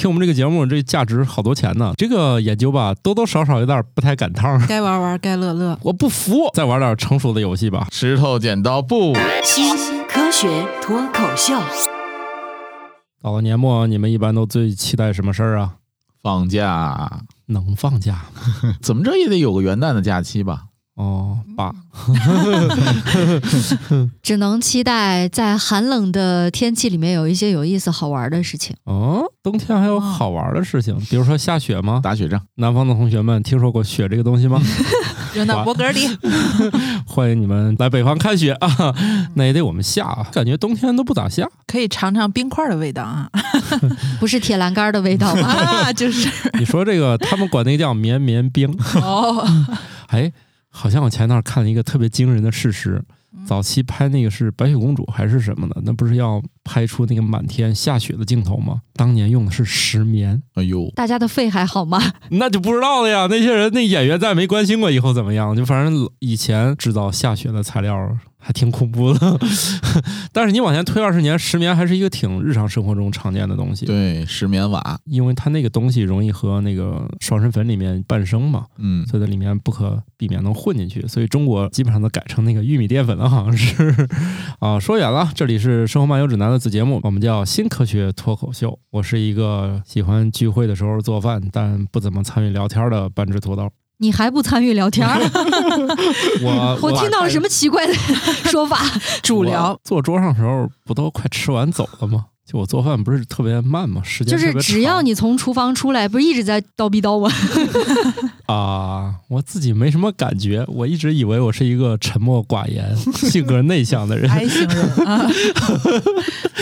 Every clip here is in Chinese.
听我们这个节目，这价值好多钱呢。这个研究吧，多多少少有点不太赶趟儿。该玩玩，该乐乐。我不服，再玩点成熟的游戏吧。石头剪刀布，新科学脱口秀，到了年末，你们一般都最期待什么事儿啊？放假，能放假 怎么着也得有个元旦的假期吧？哦，爸，只能期待在寒冷的天气里面有一些有意思好玩的事情。哦，冬天还有好玩的事情，比如说下雪吗？打雪仗，南方的同学们，听说过雪这个东西吗？扔到脖梗里，欢迎你们来北方看雪啊！那也得我们下啊，感觉冬天都不咋下。可以尝尝冰块的味道啊！不是铁栏杆的味道吗？啊，就是你说这个，他们管那个叫绵绵冰。哦，哎，好像我前段儿看了一个特别惊人的事实，早期拍那个是白雪公主还是什么的，那不是要拍出那个满天下雪的镜头吗？当年用的是石棉，哎呦，大家的肺还好吗？那就不知道了呀。那些人那演员再没关心过以后怎么样，就反正以前制造下雪的材料还挺恐怖的。但是你往前推二十年，石棉还是一个挺日常生活中常见的东西。对，石棉瓦，因为它那个东西容易和那个爽身粉里面伴生嘛，嗯，所以在里面不可避免能混进去，所以中国基本上都改成那个玉米淀粉了，好像是啊。说远了，这里是《生活漫游指南》的子节目，我们叫新科学脱口秀。我是一个喜欢聚会的时候做饭，但不怎么参与聊天的半只土豆。你还不参与聊天？我我听到了什么奇怪的 说法？主聊坐桌上的时候不都快吃完走了吗？就我做饭不是特别慢嘛？时间就是只要你从厨房出来，不是一直在叨逼叨吗？啊，我自己没什么感觉，我一直以为我是一个沉默寡言、性格内向的人。I 型人啊，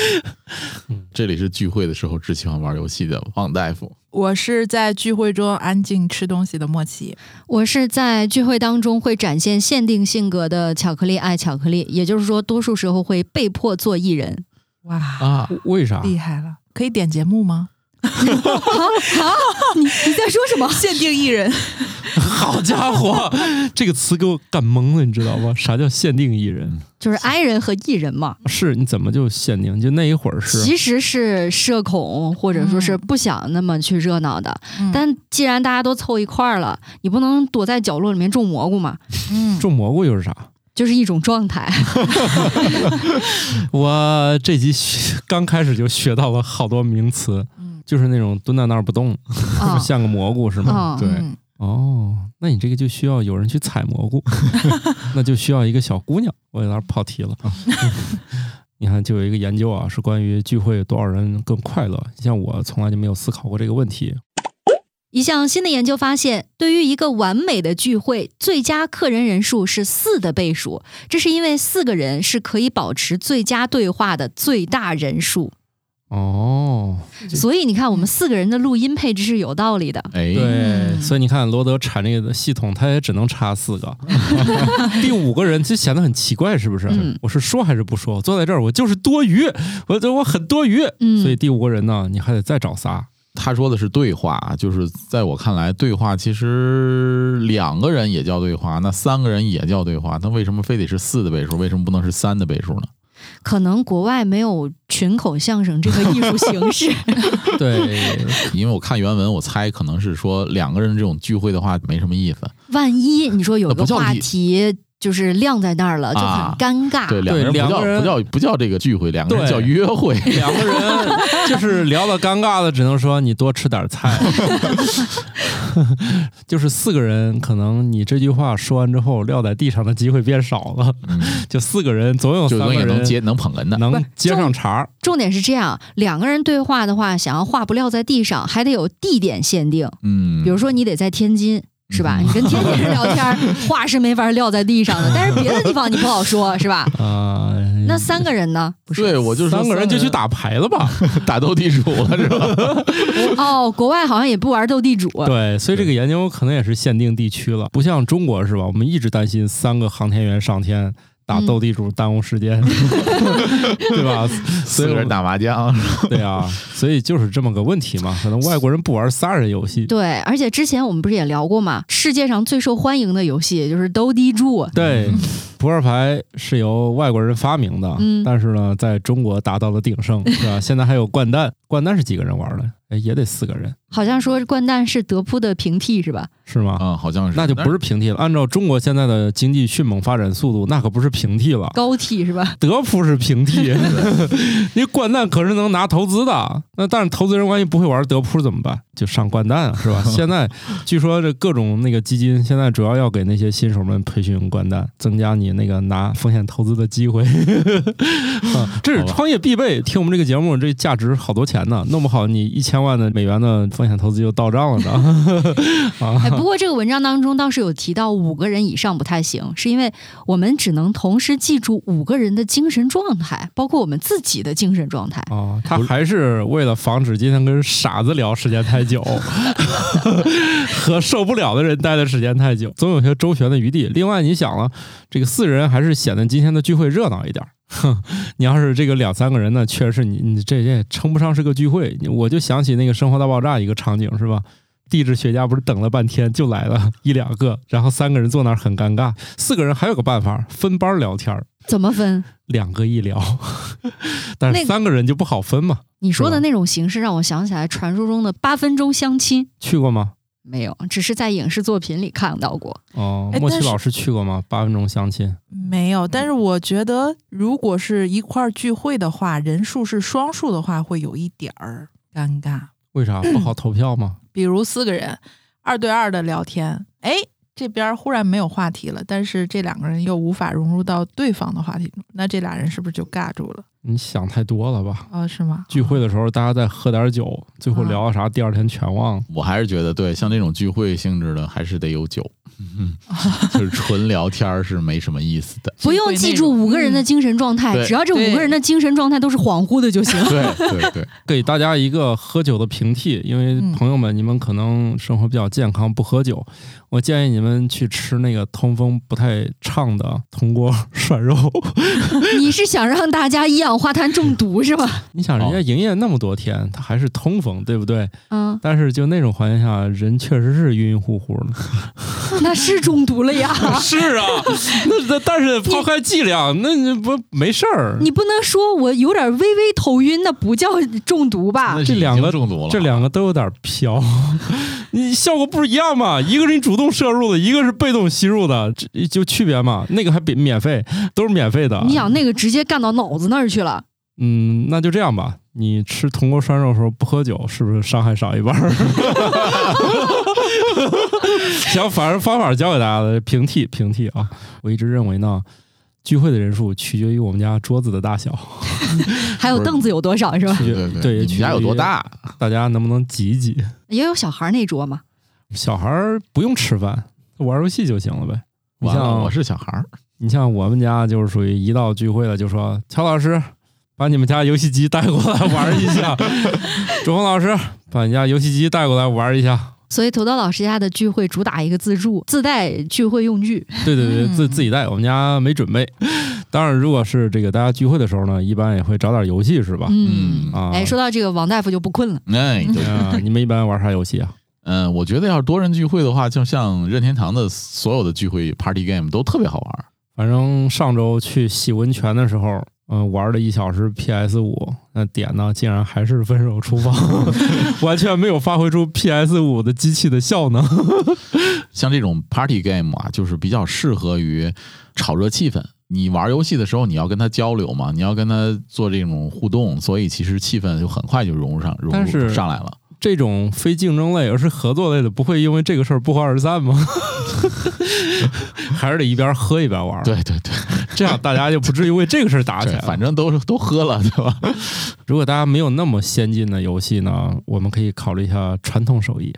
这里是聚会的时候只喜欢玩游戏的王大夫。我是在聚会中安静吃东西的莫奇。我是在聚会当中会展现限定性格的巧克力爱巧克力，也就是说，多数时候会被迫做艺人。哇，啊，为啥？厉害了！可以点节目吗？你你在说什么？限定艺人，好家伙，这个词给我干懵了，你知道吗？啥叫限定艺人？就是 I 人和 E 人嘛。是你怎么就限定？就那一会儿是其实是社恐，或者说是不想那么去热闹的。嗯但既然大家都凑一块儿了，你不能躲在角落里面种蘑菇嘛，嗯，种蘑菇又是啥？就是一种状态。我这集刚开始就学到了好多名词，嗯就是那种蹲在那儿不动，像个蘑菇是吗？嗯，对嗯哦，那你这个就需要有人去采蘑菇，那就需要一个小姑娘。我有点跑题了。你看，就有一个研究啊，是关于聚会多少人更快乐。像我从来就没有思考过这个问题。一项新的研究发现，对于一个完美的聚会，最佳客人人数是四的倍数。这是因为四个人是可以保持最佳对话的最大人数。哦，所以你看，我们四个人的录音配置是有道理的。哎，对，嗯所以你看罗德产这个系统，它也只能插四个，第五个人就显得很奇怪，是不是？嗯我是说还是不说？我坐在这儿，我就是多余，我我很多余，嗯，所以第五个人呢，你还得再找仨。他说的是对话，就是在我看来，对话其实两个人也叫对话，那三个人也叫对话，那为什么非得是四的倍数？为什么不能是三的倍数呢？可能国外没有群口相声这个艺术形式。对，因为我看原文，我猜可能是说两个人这种聚会的话没什么意思。万一你说有个话题就是晾在那儿了，就很啊尴尬。对，两个人不叫两个人不叫不叫这个聚会，两个人对叫约会。两个人就是聊到尴尬的，只能说你多吃点菜。就是四个人，可能你这句话说完之后，撂在地上的机会变少了。嗯，就四个人，总有总三个人也能接能捧哏的。能接上茬儿。重点是这样，两个人对话的话，想要话不撂在地上，还得有地点限定。嗯，比如说你得在天津。是吧？嗯你跟天津人聊天，话是没法撂在地上的，但是别的地方你不好说，是吧？啊、那三个人呢？不是对我就是三个人就去打牌了吧？打斗地主了，是吧？哦，国外好像也不玩斗地主。对，所以这个研究可能也是限定地区了，不像中国是吧？我们一直担心三个航天员上天打斗地主耽误时间，对吧？所有人打麻将，对啊，所以就是这么个问题嘛。可能外国人不玩仨人游戏，对，而且之前我们不是也聊过嘛？世界上最受欢迎的游戏就是斗地主。对，扑克牌是由外国人发明的，嗯但是呢，在中国达到了鼎盛，是吧？现在还有掼蛋，掼蛋是几个人玩的？哎，也得四个人，好像说掼蛋是德扑的平替是吧？是吗？嗯，好像是，那就不是平替了。按照中国现在的经济迅猛发展速度，那可不是平替了。高替是吧？德扑是平替，你掼蛋可是能拿投资的。那但是投资人万一不会玩德扑怎么办？就上掼蛋啊，是吧？现在据说这各种那个基金现在主要要给那些新手们培训掼蛋，增加你那个拿风险投资的机会。啊，这是创业必备。听我们这个节目，这价值好多钱呢，弄不好你一千万的美元的风险投资又到账了呢。啊，哎，不过这个文章当中倒是有提到五个人以上不太行，是因为我们只能同时记住五个人的精神状态，包括我们自己的精神状态。哦，他还是为了防止今天跟傻子聊时间太久，和受不了的人待的时间太久，总有些周旋的余地。另外，你想了，这个四人还是显得今天的聚会热闹一点。哼，你要是这个两三个人呢，确实是你你这这也称不上是个聚会。我就想起那个《生活大爆炸》一个场景，是吧？地质学家不是等了半天就来了一两个，然后三个人坐那儿很尴尬。四个人还有个办法，分班聊天儿，怎么分？两个一聊，但是那三个人就不好分嘛。你说的那种形式让我想起来传说中的八分钟相亲，去过吗？没有，只是在影视作品里看到过。哦，莫奇老师去过吗？八分钟相亲，没有，但是我觉得，如果是一块儿聚会的话，人数是双数的话，会有一点儿尴尬。为啥 不好投票吗？比如四个人二对二的聊天，哎，这边忽然没有话题了，但是这两个人又无法融入到对方的话题中，那这俩人是不是就尬住了？你想太多了吧？啊、是吗？聚会的时候大家再喝点酒，最后啊聊啥，第二天全忘了。我还是觉得对，像这种聚会性质的，还是得有酒，嗯就是纯聊天是没什么意思的。不用记住五个人的精神状态，对只要这五个人的精神状态都是恍惚的就行。对对对，给大家一个喝酒的平替，因为嗯朋友们，你们可能生活比较健康，不喝酒，我建议你们去吃那个通风不太畅的铜锅涮肉。你是想让大家一氧化碳中毒是吧？你想，人哦家营业那么多天，它还是通风，对不对？嗯，但是就那种环境下，人确实是晕晕乎乎的。那是中毒了呀。是啊，那那但是抛开剂量，那你不没事儿。你不能说我有点微微头晕，那不叫中毒吧这两个中毒了，这两个都有点飘，你效果不是一样吗？一个是你主动摄入的，一个是被动吸入的，这就区别嘛。那个还免免费，都是免费的。你想那个直接干到脑子那儿去了，嗯，那就这样吧。你吃铜锅涮肉的时候不喝酒，是不是伤害少一半儿？行，反正方法教给大家的，平替平替啊。我一直认为呢，聚会的人数取决于我们家桌子的大小，还有凳子有多少是吧？对对对，你们家有多？大？大家能不能挤一挤？也有小孩那桌吗。小孩儿不用吃饭，玩游戏就行了呗。你，像我是小孩儿，你像我们家就是属于一到聚会了就说乔老师。把你们家游戏机带过来玩一下，周峰老师把你家游戏机带过来玩一下。所以头刀老师家的聚会主打一个自助，自带聚会用具。对对对，嗯自自己带，我们家没准备。当然，如果是这个大家聚会的时候呢，一般也会找点游戏，是吧？嗯，啊，哎，说到这个，王大夫就不困了。哎，对，啊，你们一般玩啥游戏啊？嗯，我觉得要是多人聚会的话，就像任天堂的所有的聚会 party game 都特别好玩儿。反正上周去洗温泉的时候，嗯、玩了一小时 PS 五，那点呢竟然还是分手厨房，完全没有发挥出 PS 五的机器的效能。像这种 party game 啊，就是比较适合于炒热气氛。你玩游戏的时候，你要跟他交流嘛，你要跟他做这种互动，所以其实气氛就很快就融入上，融入上来了。这种非竞争类而是合作类的，不会因为这个事儿不欢而散吗？还是得一边喝一边玩，对对对，这样大家就不至于为这个事儿打起来。反正都是都喝了，对吧？如果大家没有那么先进的游戏呢，我们可以考虑一下传统手艺。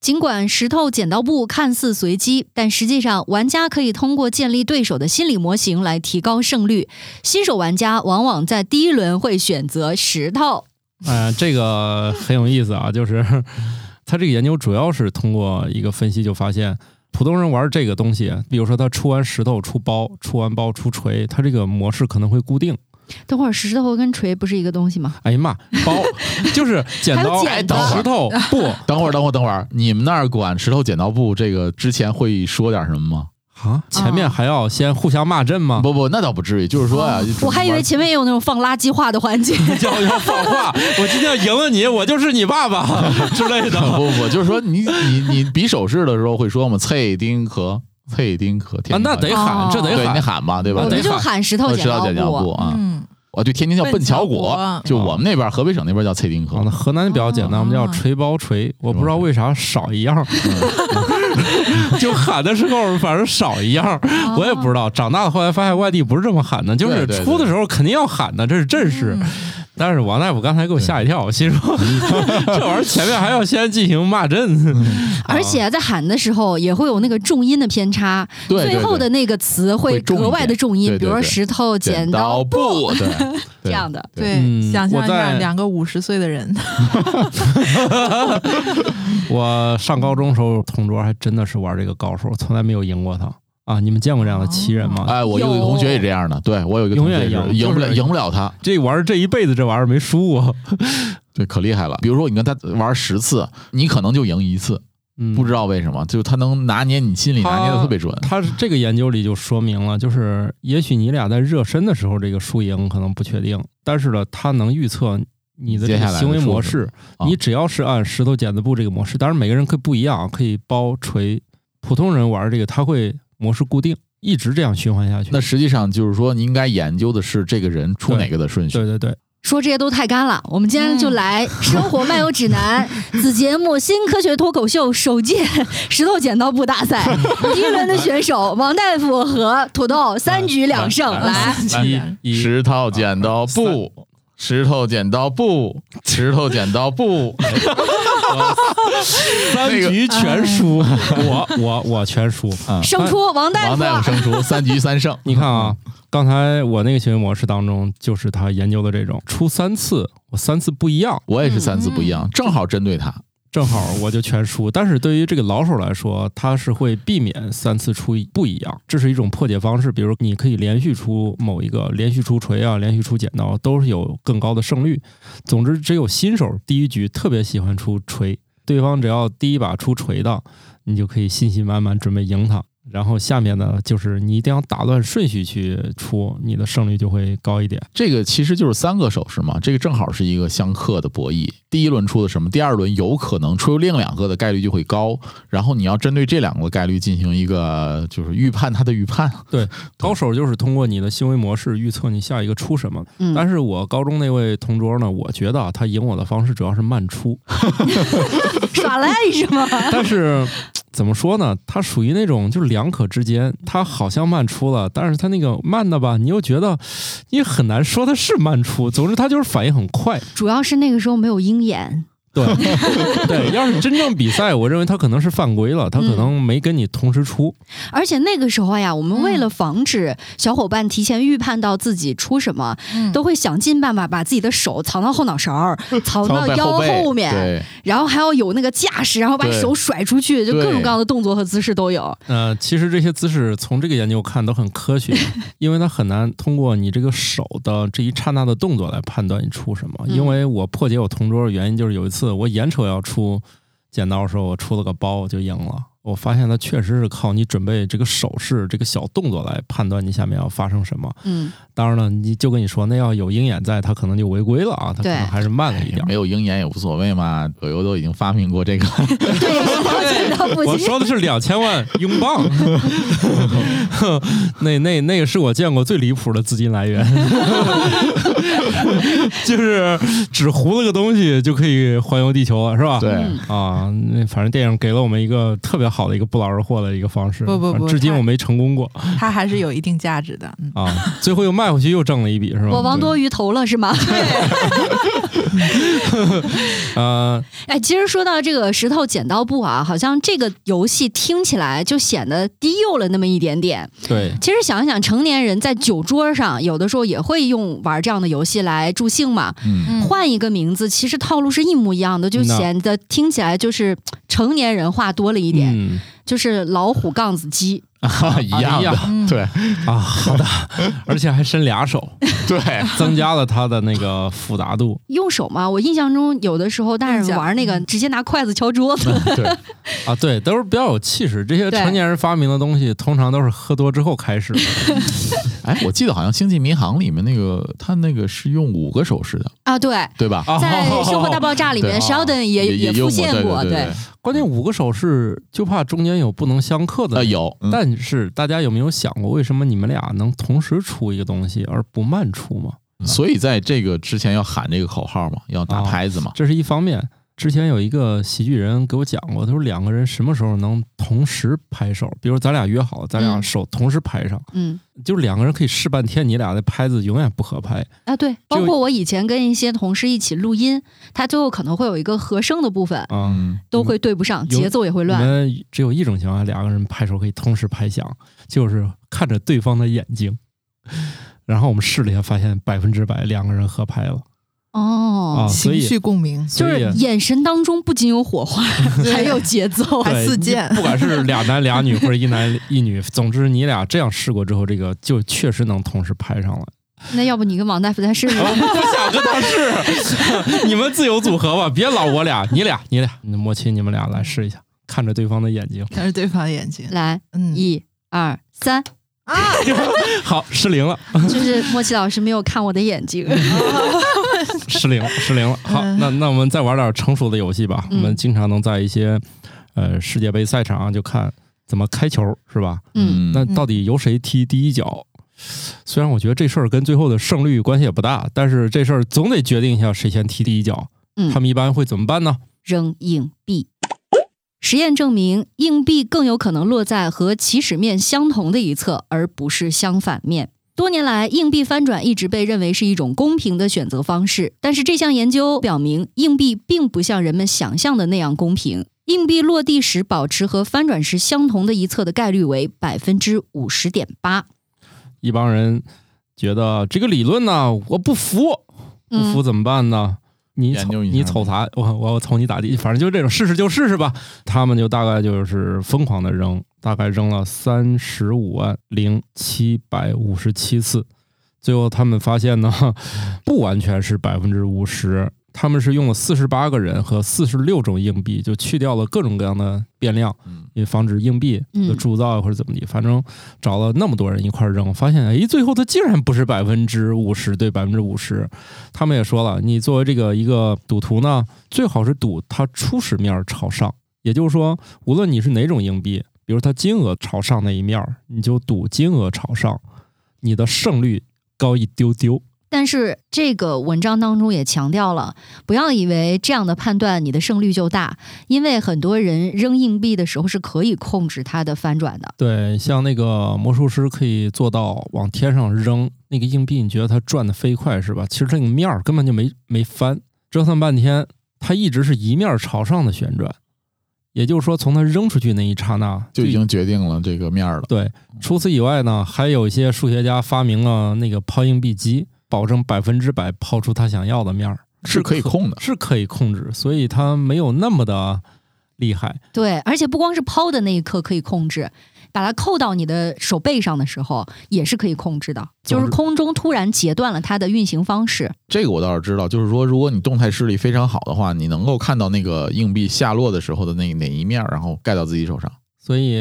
尽管石头剪刀布看似随机，但实际上玩家可以通过建立对手的心理模型来提高胜率。新手玩家往往在第一轮会选择石头。哎、这个很有意思啊，就是 他这个研究主要是通过一个分析，就发现普通人玩这个东西，比如说他出完石头出包，出完包出锤，他这个模式可能会固定。等会儿石头跟锤不是一个东西吗？哎呀妈，包 就是剪刀、剪刀石头、布，等会儿，等会儿，等会儿，你们那儿管石头剪刀布这个之前会说点什么吗？啊，前面还要先互相骂阵吗？不不，那倒不至于，就是说呀，就是我还以为前面也有那种放垃圾话的环节。要要放话，我今天要赢了你，我就是你爸爸 之类的。不不不，就是说你你你比手势的时候会说吗？蔡丁壳，蔡丁壳，啊天，那得喊，哦这得对，你喊。喊吧，对吧？我们就得喊喊石头剪我知道剪刀刀布啊，嗯，哦对，天津叫笨巧果就我们那边河北省那边叫蔡丁壳。河南比较简单，我们叫哦锤包锤，我不知道为啥少一样，就喊的时候反正少一样，我也不知道。长大了后来发现外地不是这么喊的，就是出的时候肯定要喊的，这是阵势。嗯但是王大夫刚才给我吓一跳，我心说 这玩意儿前面还要先进行骂阵，而且在喊的时候也会有那个重音的偏差，对对最后的那个词会格外的重音，比如说石头剪剪刀刀布，对，这样的。对，嗯想象一下，两个五十岁的人，我上高中时候同桌还真的是玩这个高手，从来没有赢过他啊！你们见过这样的奇人吗？哎，我有一个同学也这样的，对我有一个同学永远是赢赢不了，赢不了他，这玩意儿这一辈子这玩意儿没输过，对，可厉害了。比如说你跟他玩十次，你可能就赢一次，嗯，不知道为什么，就是他能拿捏你心里拿捏的特别准。他是这个研究里就说明了，就是也许你俩在热身的时候，这个输赢可能不确定，但是呢，他能预测你的行为模式。啊你只要是按石头剪子布这个模式，当然每个人可以不一样，可以包锤。普通人玩这个，他会模式固定，一直这样循环下去。那实际上就是说，你应该研究的是这个人出哪个的顺序对。对对，说这些都太干了，我们今天就来《生活漫游指南》子节目新科学脱口秀首届 石头剪刀布大赛，第一轮的选手王大夫和土豆三局两胜，来。石头剪刀布，石头剪刀布，石头剪刀布。三局全输，我我我全输。啊，胜出王大夫王大夫夫，胜出，三局三胜。你看啊，刚才我那个行为模式当中，就是他研究的这种出三次，我三次不一样，我也是三次不一样，正好针对他。正好我就全输。但是对于这个老手来说，他是会避免三次出不一样，这是一种破解方式。比如你可以连续出某一个，连续出锤啊，连续出剪刀，都是有更高的胜率。总之，只有新手第一局特别喜欢出锤，对方只要第一把出锤的，你就可以信心满满准备赢他。然后下面呢，就是你一定要打乱顺序去出，你的胜率就会高一点。这个其实就是三个手势嘛，这个正好是一个相克的博弈。第一轮出的什么，第二轮有可能出另两个的概率就会高，然后你要针对这两个概率进行一个就是预判它的预判。对高手就是通过你的行为模式预测你下一个出什么。嗯，但是我高中那位同桌呢，我觉得啊，他赢我的方式主要是慢出，耍赖是吗？但是怎么说呢？他属于那种就是两两可之间，他好像慢出了，但是他那个慢的吧，你又觉得你很难说他是慢出。总之，他就是反应很快。主要是那个时候没有鹰眼，对 对，要是真正比赛，我认为他可能是犯规了，他可能没跟你同时出。而且那个时候呀，我们为嗯了防止小伙伴提前预判到自己出什么，嗯都会想尽办法把自己的手藏到后脑勺，藏到腰后面，对，然后还要有那个架势，然后把手甩出去，就各种各样的动作和姿势都有。呃，其实这些姿势从这个研究看都很科学，因为它很难通过你这个手的这一刹那的动作来判断你出什么。嗯因为我破解我同桌的原因就是有一次我眼瞅要出剪刀的时候，我出了个包就赢了。我发现它确实是靠你准备这个手势、这个小动作来判断你下面要发生什么。嗯，当然了，你就跟你说，那要有鹰眼在，他可能就违规了啊，他可能还是慢了一点。没有鹰眼也无所谓嘛，葛优都已经发明过这个。我说的是两千万英镑，那那那个是我见过最离谱的资金来源，就是只糊了个东西就可以环游地球了，是吧？对，嗯啊，那反正电影给了我们一个特别好的一个不劳而获的一个方式，不不不至今我没成功过它还是有一定价值的。嗯，啊，最后又卖回去又挣了一笔，是吧？我王多鱼投了是吗？对 呃，哎，其实说到这个石头剪刀布啊，好像这个游戏听起来就显得低幼了那么一点点。对，其实想一想，成年人在酒桌上有的时候也会用玩这样的游戏来助兴嘛。换一个名字，其实套路是一模一样的，就显得听起来就是成年人话多了一点，嗯，就是老虎杠子鸡。啊 一样一样。的，嗯。对。啊，好的，而且还伸俩手，对，增加了它的那个复杂度。用手嘛，我印象中有的时候大人玩那个直接拿筷子敲桌子，对，啊，对，都是比较有气势。这些成年人发明的东西，通常都是喝多之后开始的。哎，我记得好像《星际迷航》里面那个他那个是用五个手势的，啊，对，对吧？啊在《生活大爆炸》里面，Sheldon 也出也出现过，对对，关键五个手势，就怕中间有不能相克的。呃，。有，嗯但是大家有没有想过，为什么你们俩能同时出一个东西，而不慢出吗？所以在这个之前要喊这个口号嘛，要打啊拍子嘛。这是一方面。之前有一个喜剧人给我讲过，他说两个人什么时候能同时拍手？比如咱俩约好，咱俩嗯手同时拍上，嗯。就是两个人可以试半天，你俩的拍子永远不合拍。啊，对，包括我以前跟一些同事一起录音，他最后可能会有一个和声的部分啊、嗯，都会对不上，节奏也会你乱。们只有一种情况下，两个人拍手可以同时拍响，就是看着对方的眼睛。然后我们试了一下，发现百分之百两个人合拍了哦，啊，情绪共鸣，就是眼神当中不仅有火花，还有节奏。还四溅不管是俩男俩女 或者一男一女，总之你俩这样试过之后，这个就确实能同时拍上了。那要不你跟王大夫再试试？我不想跟他试，你们自由组合吧，别老我俩，你俩你俩，那默契你们俩来试一下，看着对方的眼睛。看着对方的眼睛，来，嗯，一二三，好，失灵了，就是莫奇老师没有看我的眼睛。失灵了，失灵了。好，嗯那那我们再玩点成熟的游戏吧。我嗯们经常能在一些呃世界杯赛场上就看怎么开球，是吧？嗯，那到底由谁踢第一脚？虽然我觉得这事儿跟最后的胜率关系也不大，但是这事儿总得决定一下谁先踢第一脚。嗯他们一般会怎么办呢？扔硬币。实验证明，硬币更有可能落在和起始面相同的一侧，而不是相反面。多年来，硬币翻转一直被认为是一种公平的选择方式，但是这项研究表明，硬币并不像人们想象的那样公平。硬币落地时保持和翻转时相同的一侧的概率为百分之五十点八。一帮人觉得这个理论呢，我不服，不服嗯，怎么办呢？你瞅你瞅啥？我我瞅你咋地？反正就这种，试试就试试吧。他们就大概就是疯狂的扔，大概扔了三十五万零七百五十七次。最后他们发现呢，不完全是百分之五十，他们是用了四十八个人和四十六种硬币，就去掉了各种各样的变量，嗯也防止硬币的嗯铸造啊或者怎么地。反正找了那么多人一块扔，发现哎，最后它竟然不是百分之五十对百分之五十。他们也说了，你作为这个一个赌徒呢，最好是赌它初始面朝上，也就是说，无论你是哪种硬币，比如它金额朝上那一面，你就赌金额朝上，你的胜率高一丢丢。但是这个文章当中也强调了，不要以为这样的判断你的胜率就大，因为很多人扔硬币的时候是可以控制它的翻转的。对，像那个魔术师可以做到往天上扔那个硬币，你觉得它转的飞快是吧？其实这个面儿根本就没没翻，折腾半天，它一直是一面儿朝上的旋转。也就是说，从它扔出去那一刹那就已经决定了这个面儿了。对。除此以外呢，还有一些数学家发明了那个抛硬币机，保证百分之百抛出他想要的面儿，是可以控的是可以控制，所以他没有那么的厉害。对，而且不光是抛的那一刻可以控制，把它扣到你的手背上的时候也是可以控制的，就是空中突然截断了它的运行方式。这个我倒是知道，就是说，如果你动态视力非常好的话，你能够看到那个硬币下落的时候的那哪一面儿，然后盖到自己手上。所以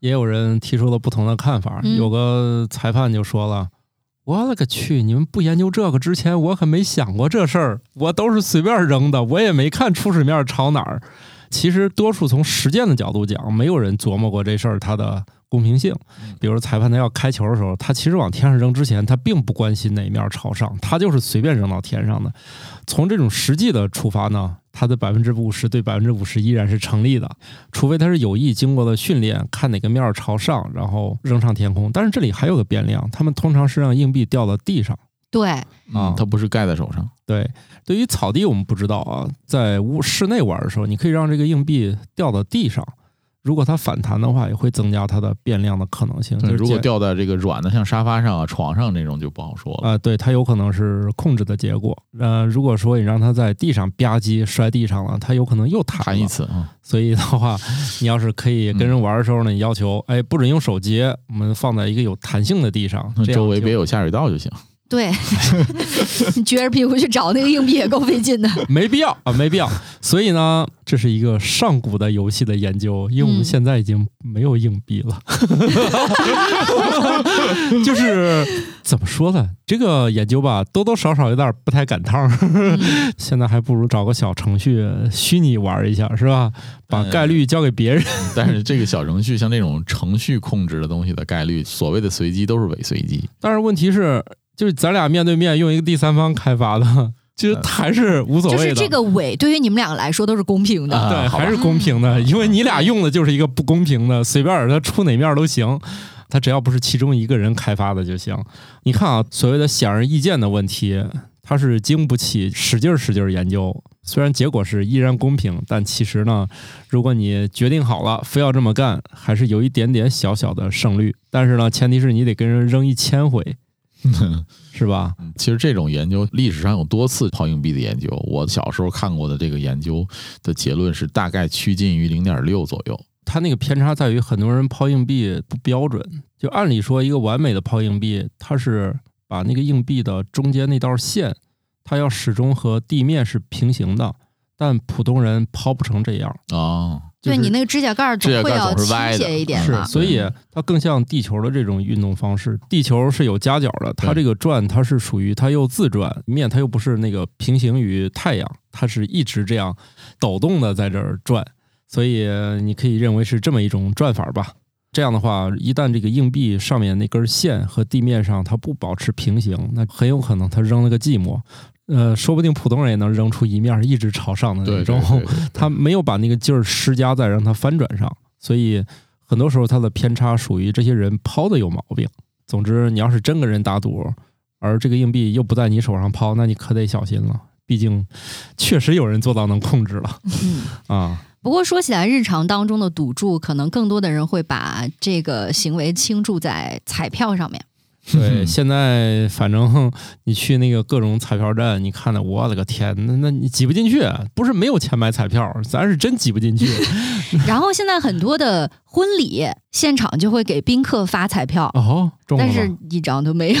也有人提出了不同的看法。嗯有个裁判就说了：“我勒个去！你们不研究这个之前，我可没想过这事儿。我都是随便扔的，我也没看初始面朝哪儿。其实，多数从实践的角度讲，没有人琢磨过这事儿它的公平性。比如裁判他要开球的时候，他其实往天上扔之前，他并不关心哪面朝上，他就是随便扔到天上的。从这种实际的出发呢，他的百分之五十对百分之五十依然是成立的。除非它是有意经过了训练，看哪个面儿朝上，然后扔上天空。但是这里还有个变量，他们通常是让硬币掉到地上。对，啊嗯，它不是盖在手上。对，对于草地我们不知道啊，在屋室内玩的时候，你可以让这个硬币掉到地上，如果它反弹的话，也会增加它的变量的可能性。对，就是如果掉在这个软的，像沙发上啊、床上那种就不好说了。啊、对，它有可能是控制的结果。呃，如果说你让它在地上吧唧摔地上了，它有可能又弹弹一。次啊，所以的话，你要是可以跟人玩的时候呢，你要求哎不准用手接，我们放在一个有弹性的地上，周围别有下水道就行。对，你 撅着屁股去找那个硬币也够费劲的。没必要啊，没必要。所以呢，这是一个上古的游戏的研究，因为我们嗯现在已经没有硬币了。就是怎么说呢？这个研究吧，多多少少有点不太赶趟儿。嗯现在还不如找个小程序虚拟玩一下，是吧？把嗯概率交给别人。但是这个小程序像这种程序控制的东西的概率，所谓的随机都是伪随机。但是问题是，就是咱俩面对面用一个第三方开发的，其实还是无所谓的。就是这个尾对于你们两个来说都是公平的。啊对，还是公平的，因为你俩用的就是一个不公平的，随便他出哪面都行，他只要不是其中一个人开发的就行。你看啊，所谓的显而易见的问题，它是经不起使劲儿使劲儿研究。虽然结果是依然公平，但其实呢，如果你决定好了，非要这么干，还是有一点点小小的胜率。但是呢，前提是你得跟人扔一千回，是吧？嗯其实这种研究历史上有多次抛硬币的研究，我小时候看过的这个研究的结论是大概趋近于零点六左右。它那个偏差在于很多人抛硬币不标准。就按理说，一个完美的抛硬币，它是把那个硬币的中间那道线，它要始终和地面是平行的。但普通人抛不成这样，哦，就是对你那个指甲盖儿总指甲盖儿会要倾总是歪的斜一点是，嘛。所以它更像地球的这种运动方式。地球是有夹角的，它这个转它是属于它又自转，面它又不是那个平行于太阳，它是一直这样抖动的在这儿转，所以你可以认为是这么一种转法吧。这样的话，一旦这个硬币上面那根线和地面上它不保持平行，那很有可能它扔了个寂寞。呃，说不定普通人也能扔出一面一直朝上的那对对种。对对 他没有把那个劲儿施加在让它翻转上，所以很多时候他的偏差属于这些人抛的有毛病。总之，你要是真跟人打赌，而这个硬币又不在你手上抛，那你可得小心了。毕竟，确实有人做到能控制了嗯。啊。不过说起来，日常当中的赌注，可能更多的人会把这个行为倾注在彩票上面。对，现在反正你去那个各种彩票站，你看的，我的个天，那那你挤不进去，不是没有钱买彩票，咱是真挤不进去。然后现在很多的婚礼现场就会给宾客发彩票，哦，中但是一张都没有。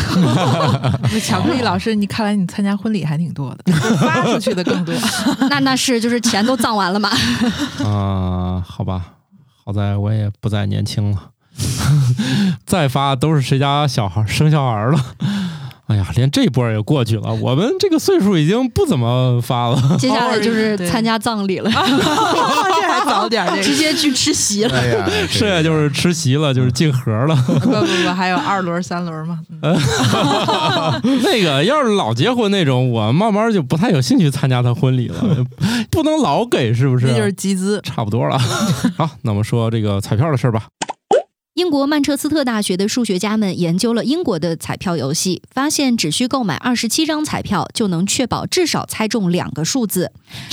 巧克力老师，你看来你参加婚礼还挺多的，发出去的更多。那那是就是钱都葬完了嘛？啊、好吧，好在我也不再年轻了，再发都是谁家小孩生小孩了。哎呀，连这波也过去了，我们这个岁数已经不怎么发了。接下来就是参加葬礼了，这还早点儿，直接去吃席了。剩下就是吃席了，就是进盒了。不不不，还有二轮、三轮嘛。嗯那个要是老结婚那种，我慢慢就不太有兴趣参加他婚礼了，不能老给，是不是？那就是集资。差不多了。好，那我们说这个彩票的事儿吧。英国曼彻斯特大学的数学家们研究了英国的彩票游戏，发现只需购买二十七张彩票就能确保至少猜中两个数字。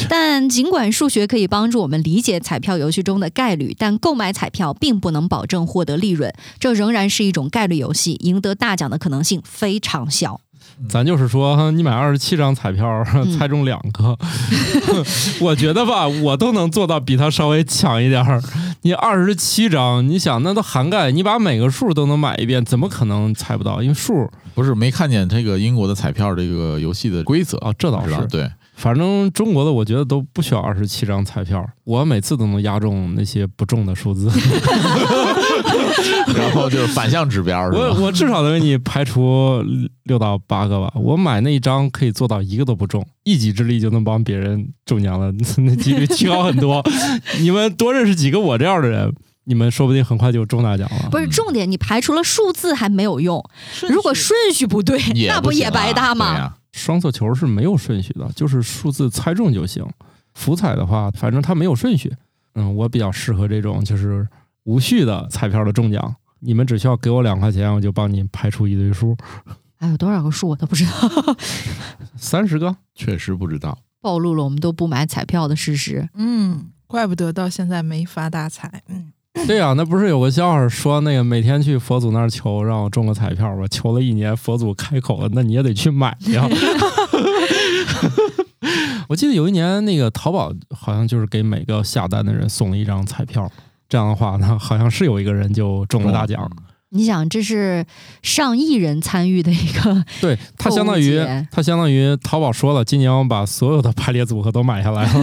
但尽管数学可以帮助我们理解彩票游戏中的概率，但购买彩票并不能保证获得利润，这仍然是一种概率游戏，赢得大奖的可能性非常小。咱就是说，你买二十七张彩票，猜中两个，我觉得吧，我都能做到比他稍微强一点儿。你二十七张，你想那都涵盖，你把每个数都能买一遍，怎么可能猜不到？因为数不是没看见这个英国的彩票这个游戏的规则啊，这倒是。对，反正中国的我觉得都不需要二十七张彩票，我每次都能压中那些不中的数字。然后就是反向指标？我我至少能给你排除六到八个吧。我买那一张可以做到一个都不中，一己之力就能帮别人中奖了，那几率提高很多。你们多认识几个我这样的人，你们说不定很快就中大奖了。不是重点，你排除了数字还没有用，如果顺序不对，也那不也白搭吗？双色球是没有顺序的，就是数字猜中就行。福彩的话，反正它没有顺序。嗯，我比较适合这种就是无序的彩票的中奖。你们只需要给我两块钱，我就帮你排出一堆数，还有多少个数我都不知道，三十个。确实不知道。暴露了我们都不买彩票的事实。嗯，怪不得到现在没发大财。嗯，对呀、那不是有个笑话说那个每天去佛祖那儿求，让我中个彩票吧，求了一年，佛祖开口了，那你也得去买呀。我记得有一年那个淘宝好像就是给每个下单的人送了一张彩票，这样的话呢，好像是有一个人就中了大奖。你想，这是上亿人参与的一个，对，它相当于它相当于淘宝说了，今年我们把所有的排列组合都买下来了。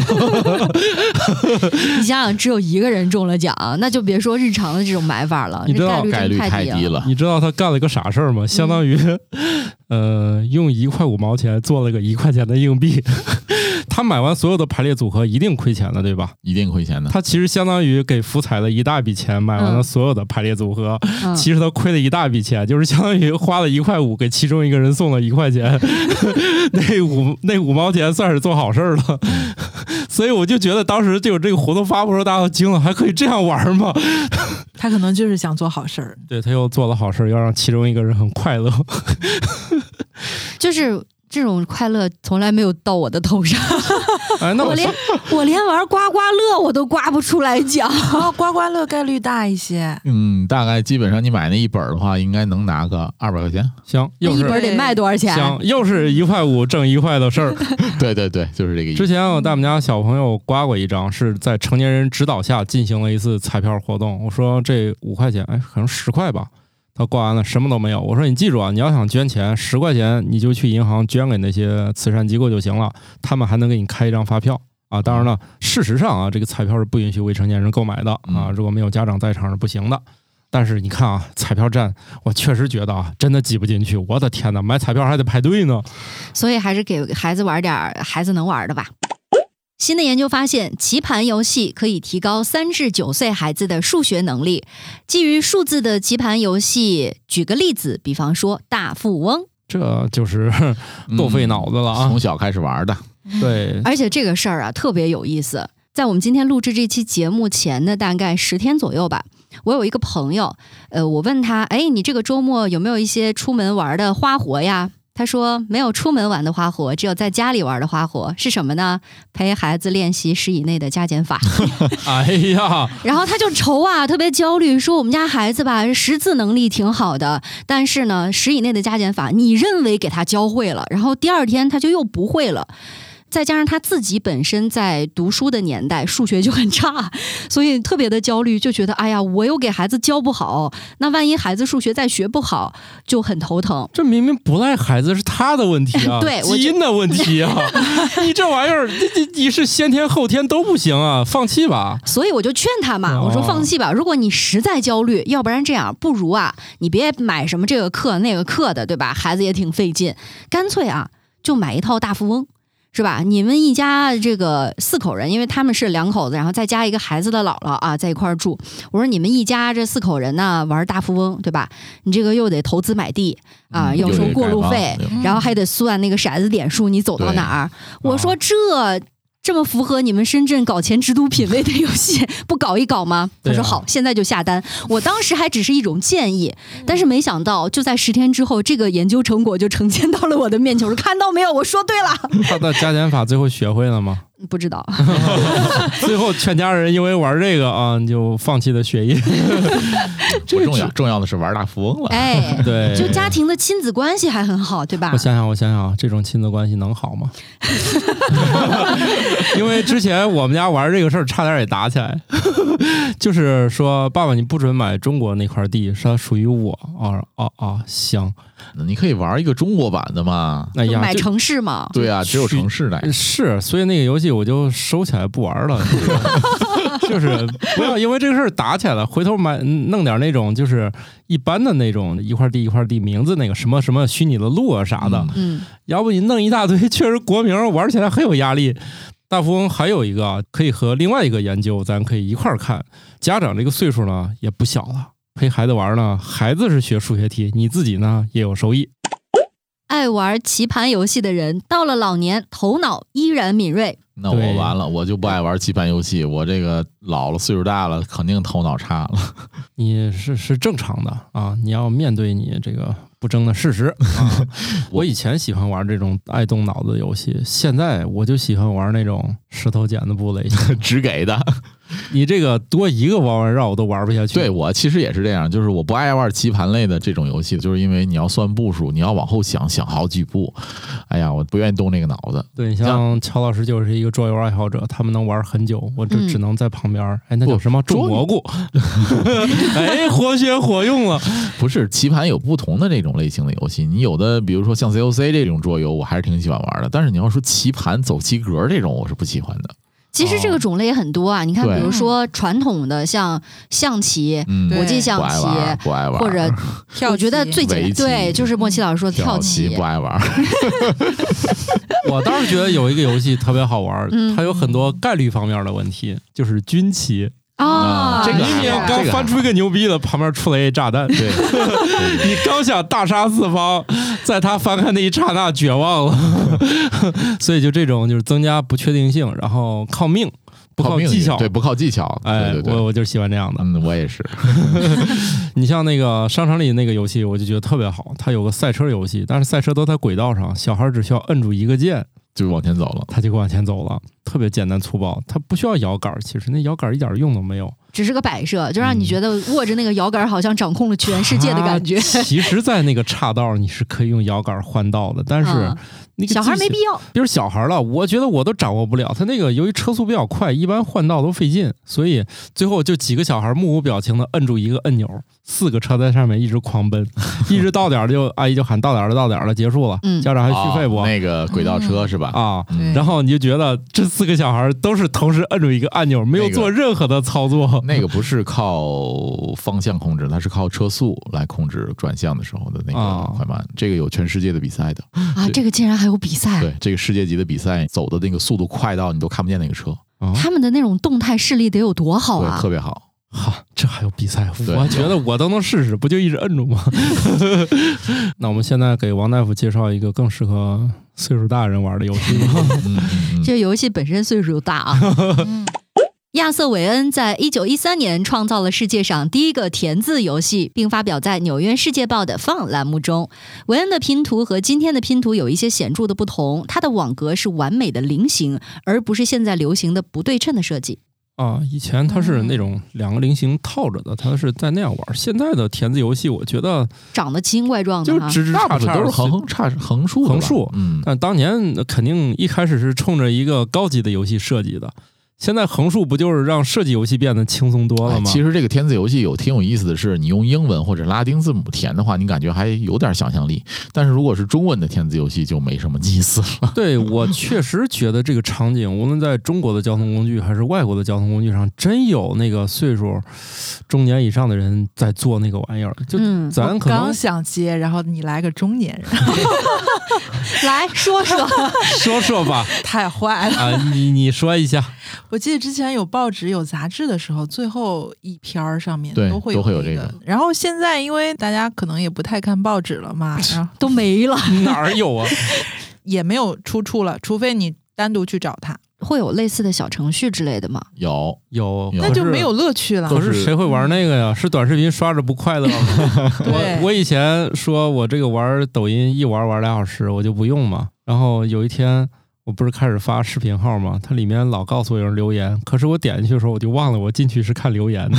你想想，只有一个人中了奖，那就别说日常的这种买法了，你知道概率概率太低了。你知道他干了个啥事儿吗？相当于，呃，用一块五毛钱做了个一块钱的硬币。他买完所有的排列组合一定亏钱的，对吧？一定亏钱的。他其实相当于给福彩了一大笔钱，买完了所有的排列组合，嗯其实他亏了一大笔钱，就是相当于花了一块五给其中一个人送了一块钱，那五那五毛钱算是做好事儿了。所以我就觉得当时就有这个活动发布的时候，大家都惊了，还可以这样玩吗？他可能就是想做好事儿。对他又做了好事儿，要让其中一个人很快乐。就是这种快乐从来没有到我的头上，哎，那我我连我连玩刮刮乐我都刮不出来奖。哦，刮刮乐概率大一些。嗯，大概基本上你买那一本儿的话，应该能拿个二百块钱。行，又是一本得卖多少钱？行，又是一块五挣一块的事儿。对对对，就是这个意思。之前我带我们家小朋友刮过一张，是在成年人指导下进行了一次彩票活动。我说这五块钱，哎，可能十块吧。他挂完了，什么都没有。我说你记住啊，你要想捐钱，十块钱你就去银行捐给那些慈善机构就行了，他们还能给你开一张发票啊。当然了，事实上啊，这个彩票是不允许未成年人购买的啊，嗯如果没有家长在场是不行的。但是你看啊，彩票站，我确实觉得啊，真的挤不进去。我的天呐，买彩票还得排队呢。所以还是给孩子玩点儿孩子能玩的吧。新的研究发现，棋盘游戏可以提高三至九岁孩子的数学能力。基于数字的棋盘游戏，举个例子，比方说大富翁。这就是 够费脑子了啊！从小开始玩的，对，而且这个事儿啊特别有意思。在我们今天录制这期节目前的大概十天左右吧，我有一个朋友，呃，我问他，哎，你这个周末有没有一些出门玩的花活呀？他说没有出门玩的花火，只有在家里玩的花火是什么呢？陪孩子练习十以内的加减法。哎呀，然后他就愁啊，特别焦虑，说我们家孩子吧，识字能力挺好的，但是呢，十以内的加减法，你认为给他教会了，然后第二天他就又不会了。再加上他自己本身在读书的年代数学就很差，所以特别的焦虑，就觉得哎呀，我又给孩子教不好，那万一孩子数学再学不好，就很头疼。这明明不赖孩子，是他的问题啊，对我基因的问题啊！你这玩意儿，你你你是先天后天都不行啊，放弃吧。所以我就劝他嘛，哦我说放弃吧。如果你实在焦虑，要不然这样，不如啊，你别买什么这个课那个课的，对吧？孩子也挺费劲，干脆啊，就买一套大富翁。是吧？你们一家这个四口人，因为他们是两口子，然后再加一个孩子的姥姥啊，在一块儿住。我说你们一家这四口人呢，玩大富翁，对吧？你这个又得投资买地啊，要收过路费然后还得算那个骰子点数，你走到哪儿？我说这这么符合你们深圳搞钱之都品味的游戏，不搞一搞吗？他说好，现在就下单。我当时还只是一种建议，但是没想到就在十天之后，这个研究成果就呈现到了我的面前。我说看到没有，我说对了。他的加减法最后学会了吗？不知道，最后全家人因为玩这个啊，就放弃了学业。不重要，重要的是玩大富翁了。哎，对，就家庭的亲子关系还很好，对吧我？想想，我想想，这种亲子关系能好吗？因为之前我们家玩这个事儿，差点也打起来。就是说，爸爸你不准买中国那块地，是它属于我。啊啊啊，行。你可以玩一个中国版的嘛？哎呀，就买城市嘛。对啊，只有城市的。是，所以那个游戏我就收起来不玩了。就是不要因为这个事儿打起来了，回头买弄点那种就是一般的那种一块地一块地名字那个什么什么虚拟的路啊啥的，嗯嗯，要不你弄一大堆，确实国名玩起来很有压力。大富翁还有一个啊可以和另外一个研究，咱可以一块儿看。家长这个岁数呢也不小了，陪孩子玩呢，孩子是学数学题，你自己呢也有收益。爱玩棋盘游戏的人，到了老年头脑依然敏锐。那我完了，我就不爱玩棋盘游戏。我这个老了，岁数大了，肯定头脑差了。你是是正常的啊，你要面对你这个不争的事实啊。我以前喜欢玩这种爱动脑子的游戏，现在我就喜欢玩那种石头剪子布类型。只给的，你这个多一个弯弯绕我都玩不下去。对我其实也是这样，就是我不爱玩棋盘类的这种游戏，就是因为你要算步数，你要往后想想好几步，哎呀，我不愿意动那个脑子。对，你像乔老师就是一个桌游爱好者，他们能玩很久，我这嗯只能在旁边儿。哎，那叫什么种蘑菇？哎，活学活用了。不是棋盘有不同的这种类型的游戏，你有的比如说像 COC 这种桌游，我还是挺喜欢玩的。但是你要说棋盘走棋格这种，我是不喜欢的。其实这个种类也很多啊，你看，比如说传统的像象棋、嗯，国际象棋，不爱玩，或者 跳我觉得最简围棋。对，就是莫奇老师说跳棋。不，爱玩。我倒是觉得有一个游戏特别好玩，嗯。它有很多概率方面的问题，就是军棋。啊，这个还明明刚翻出一个牛逼的，旁边出来一炸弹，对，你刚想大杀四方，在他翻开那一刹那绝望了。所以就这种就是增加不确定性，然后靠命不靠技巧。对，不靠技巧。哎，对对对，我我就喜欢这样的。嗯，我也是。你像那个商场里那个游戏，我就觉得特别好。它有个赛车游戏，但是赛车都在轨道上，小孩只需要摁住一个键，就往前走了。他就往前走了，特别简单粗暴。他不需要摇杆儿，其实那摇杆儿一点用都没有。只是个摆设，就让你觉得握着那个摇杆好像掌控了全世界的感觉。它其实，在那个岔道你是可以用摇杆儿换道的，但是嗯那个小孩没必要，比如小孩了，我觉得我都掌握不了。他那个由于车速比较快，一般换道都费劲，所以最后就几个小孩目无表情的摁住一个按钮，四个车在上面一直狂奔，一直到点儿就阿姨就喊到点儿了，到点儿了，结束了，嗯家长还续费不？哦那个轨道车是吧？啊，嗯然后你就觉得这四个小孩都是同时摁住一个按钮，没有做任何的操作。那个不是靠方向控制，它是靠车速来控制转向的时候的那啊个快慢。这个有全世界的比赛的，啊，这个竟然还有比赛，对，这个世界级的比赛走的那个速度快到你都看不见那个车，啊，他们的那种动态视力得有多好对，啊特！别好。哈，这还有比赛？对我觉得我都能试试，不就一直摁住吗？那我们现在给王大夫介绍一个更适合岁数大人玩的游戏吧。嗯嗯嗯，这游戏本身岁数就大啊。嗯亚瑟·韦恩在一九一三年创造了世界上第一个填字游戏，并发表在《纽约世界报》的 Fun 栏目中。韦恩的拼图和今天的拼图有一些显著的不同，它的网格是完美的菱形，而不是现在流行的不对称的设计。啊，以前它是那种两个菱形套着的，它是在那样玩。现在的填字游戏，我觉得长得奇形怪状的哈，就直直叉叉都是横横叉横竖横竖嗯，但当年肯定一开始是冲着一个高级的游戏设计的，现在横竖不就是让设计游戏变得轻松多了吗？哎其实这个填字游戏有挺有意思的是，你用英文或者拉丁字母填的话，你感觉还有点想象力。但是如果是中文的填字游戏，就没什么意思了。对我确实觉得这个场景，无论在中国的交通工具还是外国的交通工具上，真有那个岁数中年以上的人在做那个玩意儿。就嗯咱可能刚想接，然后你来个中年人，来说说，说说吧，太坏了。啊，你你说一下，我记得之前有报纸、有杂志的时候，最后一篇儿上面都会都会有这这个然后现在因为大家可能也不太看报纸了嘛，然后都没了，哪儿有啊？也没有出处了，除非你单独去找它，会有类似的小程序之类的吗？有，有，那就没有乐趣了。可是谁会玩那个呀？是短视频刷着不快乐吗？对我我以前说我这个玩抖音一玩玩俩小时，我就不用嘛。然后有一天我不是开始发视频号吗，它里面老告诉我有人留言，可是我点进去的时候我就忘了我进去是看留言的，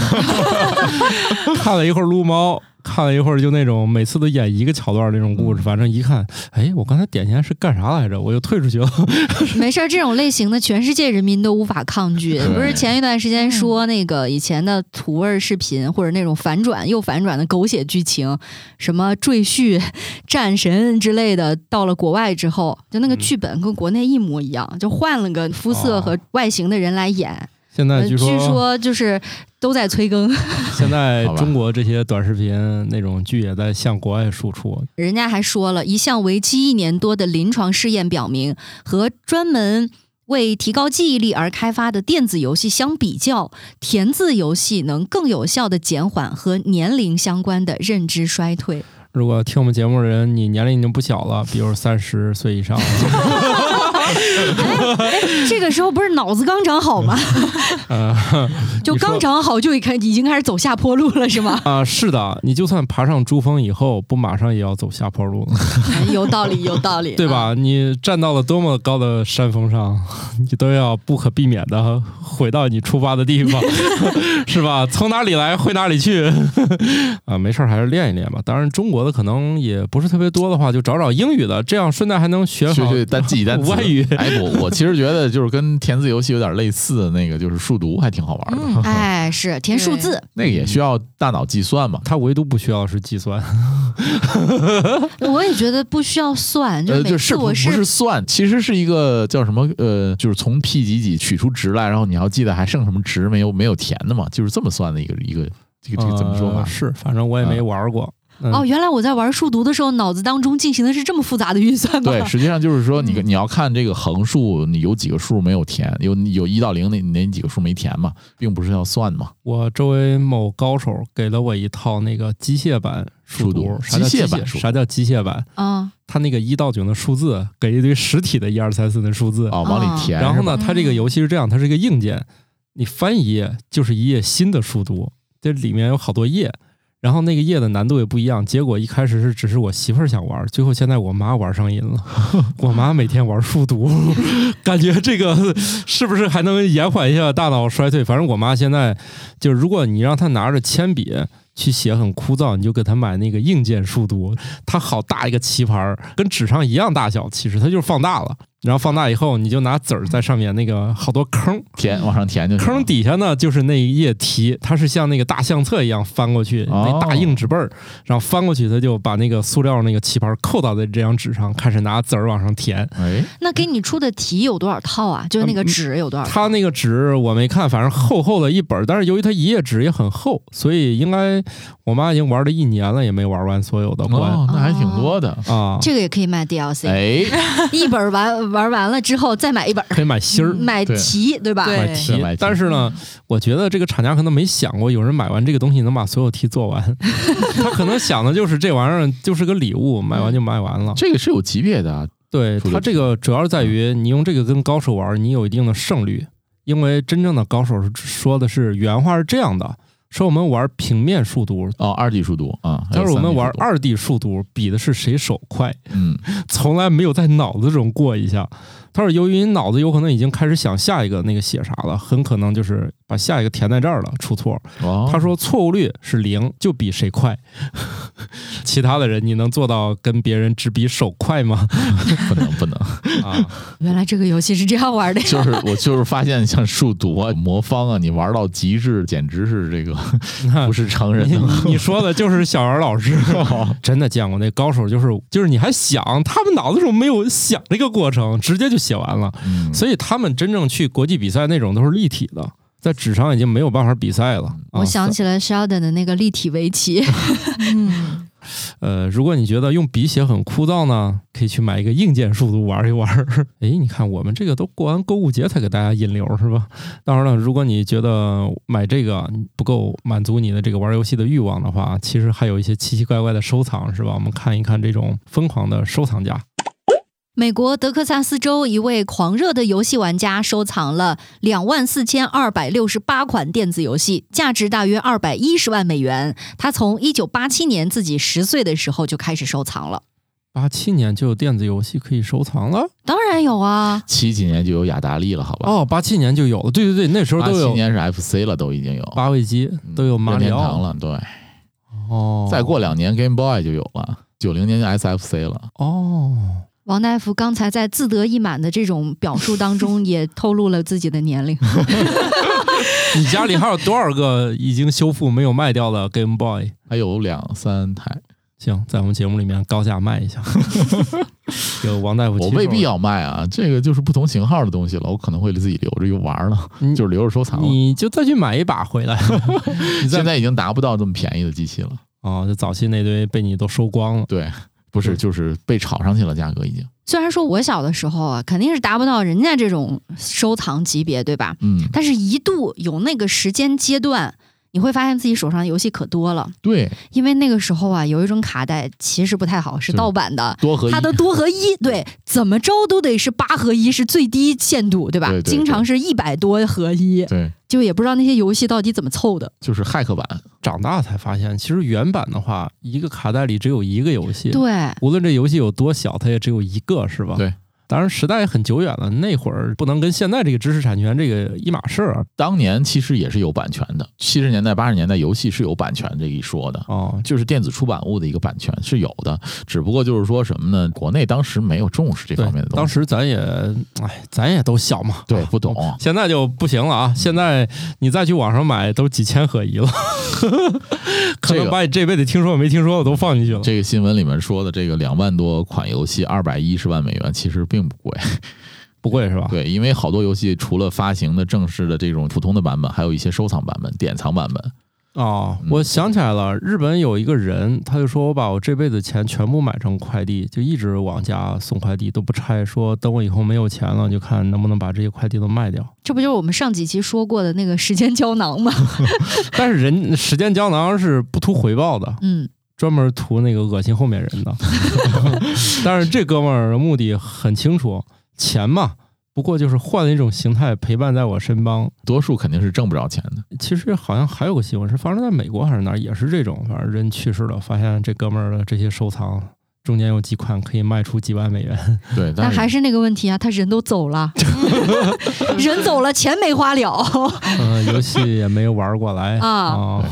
看了一会儿撸猫。看了一会儿，就那种每次都演一个桥段那种故事，反正一看，哎，我刚才点进来是干啥来着？我又退出去了。没事儿，这种类型的全世界人民都无法抗拒。不是前一段时间说那个以前的土味儿视频，或者那种反转又反转的狗血剧情，什么赘婿、战神之类的，到了国外之后，就那个剧本跟国内一模一样，就换了个肤色和外形的人来演。呃现在据说，据说就是都在催更，现在中国这些短视频那种剧也在向国外输出。人家还说了一项为期一年多的临床试验表明，和专门为提高记忆力而开发的电子游戏相比较，填字游戏能更有效地减缓和年龄相关的认知衰退。如果听我们节目的人，你年龄已经不小了，比如三十岁以上了，哎，这个时候不是脑子刚长好吗？呃 就刚长好就已开已经开始走下坡路了，是吗？啊、是的，你就算爬上珠峰以后，不马上也要走下坡路了，哎有道理，有道理，对吧？你站到了多么高的山峰上，你都要不可避免的回到你出发的地方，是吧？从哪里来回哪里去啊？没事儿，还是练一练吧。当然，中国的可能也不是特别多的话，就找找英语的，这样顺带还能学好学学单记忆单词。外语。哎，我我其实觉得就是跟填字游戏有点类似的那个，就是数独还挺好玩的。嗯，哎，是填数字，那个也需要大脑计算嘛。它唯独不需要是计算，我也觉得不需要算，就每就是不不次我是算，其实是一个叫什么呃，就是从 p 几几取出值来，然后你要记得还剩什么值没有没有填的嘛，就是这么算的一个一个这个这个怎么说吧？呃是，反正我也没玩过。嗯哦，原来我在玩数独的时候，脑子当中进行的是这么复杂的运算吗？对，实际上就是说你你要看这个横数，你有几个数没有填，有有一到零那那几个数没填嘛，并不是要算嘛。我周围某高手给了我一套那个机械版数数独机械版数啥叫机械版？啊，它那个一到九的数字给一堆实体的一二三四的数字，啊，往里填。然后呢，是吧它这个游戏是这样，它是一个硬件，你翻一页就是一页新的数独，这里面有好多页。然后那个页的难度也不一样，结果一开始是只是我媳妇儿想玩，最后现在我妈玩上瘾了。我妈每天玩数独，感觉这个是不是还能延缓一下大脑衰退？反正我妈现在就是，如果你让她拿着铅笔去写很枯燥，你就给她买那个硬件数独，它好大一个棋盘儿，跟纸上一样大小，其实它就是放大了。然后放大以后，你就拿籽儿在上面那个好多坑，填往上填就行坑底下呢就是那一页题，它是像那个大相册一样翻过去，哦那大硬纸背儿，然后翻过去，它就把那个塑料那个棋盘扣到在这张纸上，开始拿籽儿往上填。哎，那给你出的题有多少套啊？就是那个纸有多少套？它那个纸我没看，反正厚厚的一本儿，但是由于它一页纸也很厚，所以应该我妈已经玩了一年了，也没玩完所有的关、哦，那还挺多的。啊。这个也可以卖 DLC，、哎，一本儿玩玩完了之后再买一本儿，可以买芯儿，买题，对吧？对买题是买，题但是呢，我觉得这个厂家可能没想过有人买完这个东西能把所有题做完，他可能想的就是这玩意儿就是个礼物，买完就卖完了。这个是有级别的啊。对出的他这个主要是在于你用这个跟高手玩，你有一定的胜率，因为真正的高手是说的是原话是这样的：说我们玩平面数独，哦，二 D 数独啊，但是我们 3D 数独，玩二 D 数独，比的是谁手快，嗯，从来没有在脑子中过一下。他说，由于你脑子有可能已经开始想下一个那个写啥了，很可能就是把下一个填在这儿了，出错。哦，他说错误率是零，就比谁快。其他的人你能做到跟别人只比手快吗？不 能不能，啊，原来这个游戏是这样玩的呀。就是我就是发现像数独啊、魔方啊，你玩到极致，简直是这个不是成人你的。你你说的就是小袁老师，真的见过那高手，就是就是你还想，他们脑子中没有想这个过程，直接就写完了。嗯，所以他们真正去国际比赛那种都是立体的，在纸上已经没有办法比赛了。啊我想起了 Sheldon 的那个立体围棋，嗯，呃，如果你觉得用笔写很枯燥呢，可以去买一个硬件数独玩一玩。哎，你看我们这个都过完购物节才给大家引流是吧？当然了，如果你觉得买这个不够满足你的这个玩游戏的欲望的话，其实还有一些奇奇怪怪的收藏是吧？我们看一看这种疯狂的收藏家。美国德克萨斯州一位狂热的游戏玩家收藏了两万四千二百六十八款电子游戏，价值大约二百一十万美元。他从一九八七年自己十岁的时候就开始收藏了。八七年就有电子游戏可以收藏了当然有啊，七几年就有雅达利了，好吧？哦，八七年就有了，对对对，那时候八都有七年是 FC 了，都已经有八位机，都有马任里奥天堂了，对。哦，再过两年 Game Boy 就有了，九零年就 SFC 了。哦，王大夫刚才在自得意满的这种表述当中，也透露了自己的年龄。你家里还有多少个已经修复没有卖掉的 Game Boy？还有两三台，行，在我们节目里面高价卖一下。有王大夫，我未必。要卖啊，这个就是不同型号的东西了，我可能会自己留着用玩儿了，你就是留着收藏了。你就再去买一把回来。你现在已经达不到这么便宜的机器了，哦，就早期那堆被你都收光了。对，不是嗯就是被炒上去了，价格已经。虽然说我小的时候啊，肯定是达不到人家这种收藏级别，对吧？嗯，但是一度有那个时间阶段，你会发现自己手上游戏可多了。对，因为那个时候啊，有一种卡带其实不太好，是是盗版的。多合一它的多合一，对，怎么着都得是八合一，是最低限度，对吧？对对对经常是一百多合一，对，就也不知道那些游戏到底怎么凑的。就是骇客版，长大才发现，其实原版的话，一个卡带里只有一个游戏，对，无论这游戏有多小，它也只有一个，是吧？对。当然，时代很久远了，那会儿不能跟现在这个知识产权这个一码事儿啊。当年其实也是有版权的，七十年代、八十年代游戏是有版权这一说的。哦，就是电子出版物的一个版权是有的，只不过就是说什么呢？国内当时没有重视这方面的，东当，时咱也，哎，咱也都小嘛，啊对不懂。现在就不行了啊！现在你再去网上买，都几千合一了，可这个能把你这辈子听说没听说的都放进去了。这个新闻里面说的这个两万多款游戏，二百一十万美元，其实并不贵。不贵是吧？对，因为好多游戏除了发行的正式的这种普通的版本，还有一些收藏版本、典藏版本。哦，嗯我想起来了，日本有一个人，他就说我把我这辈子钱全部买成快递，就一直往家送快递都不拆，说等我以后没有钱了，就看能不能把这些快递都卖掉。这不就是我们上几期说过的那个时间胶囊吗？但是人时间胶囊是不图回报的，嗯，专门图那个恶心后面人的。但是这哥们儿的目的很清楚，钱嘛，不过就是换了一种形态陪伴在我身帮。多数肯定是挣不着钱的。其实好像还有个新闻是发生在美国还是哪儿，也是这种，反正人去世了，发现这哥们儿的这些收藏中间有几款可以卖出几万美元。对，但但还是那个问题啊，他人都走了，人走了，钱没花了。嗯、游戏也没玩过来。啊。啊，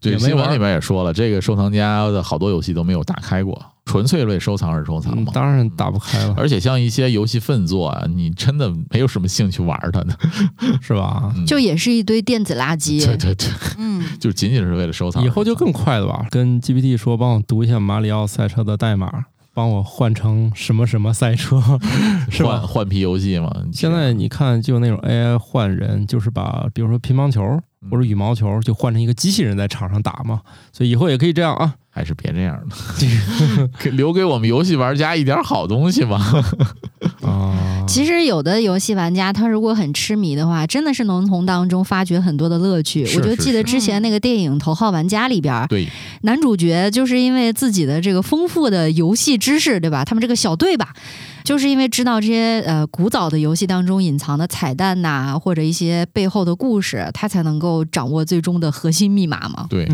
对新闻里边也说了，这个收藏家的好多游戏都没有打开过，纯粹为收藏而收藏嘛。嗯当然打不开了，而且像一些游戏粪作啊，你真的没有什么兴趣玩它的，是吧？嗯就也是一堆电子垃圾。对对对，嗯，就仅仅是为了收藏。以后就更快了吧？跟 GPT 说，帮我读一下马里奥赛车的代码，帮我换成什么什么赛车，是吧？换换皮游戏嘛。现在你看，就那种 AI 换人，就是把比如说乒乓球或者羽毛球，就换成一个机器人在场上打嘛。所以以后也可以这样啊。还是别这样了，给留给我们游戏玩家一点好东西吧。啊，其实有的游戏玩家，他如果很痴迷的话，真的是能从当中发掘很多的乐趣。我就记得之前那个电影《头号玩家》里边，对，男主角就是因为自己的这个丰富的游戏知识，对吧？他们这个小队吧，就是因为知道这些呃古早的游戏当中隐藏的彩蛋呐、或者一些背后的故事，他才能够掌握最终的核心密码嘛。对，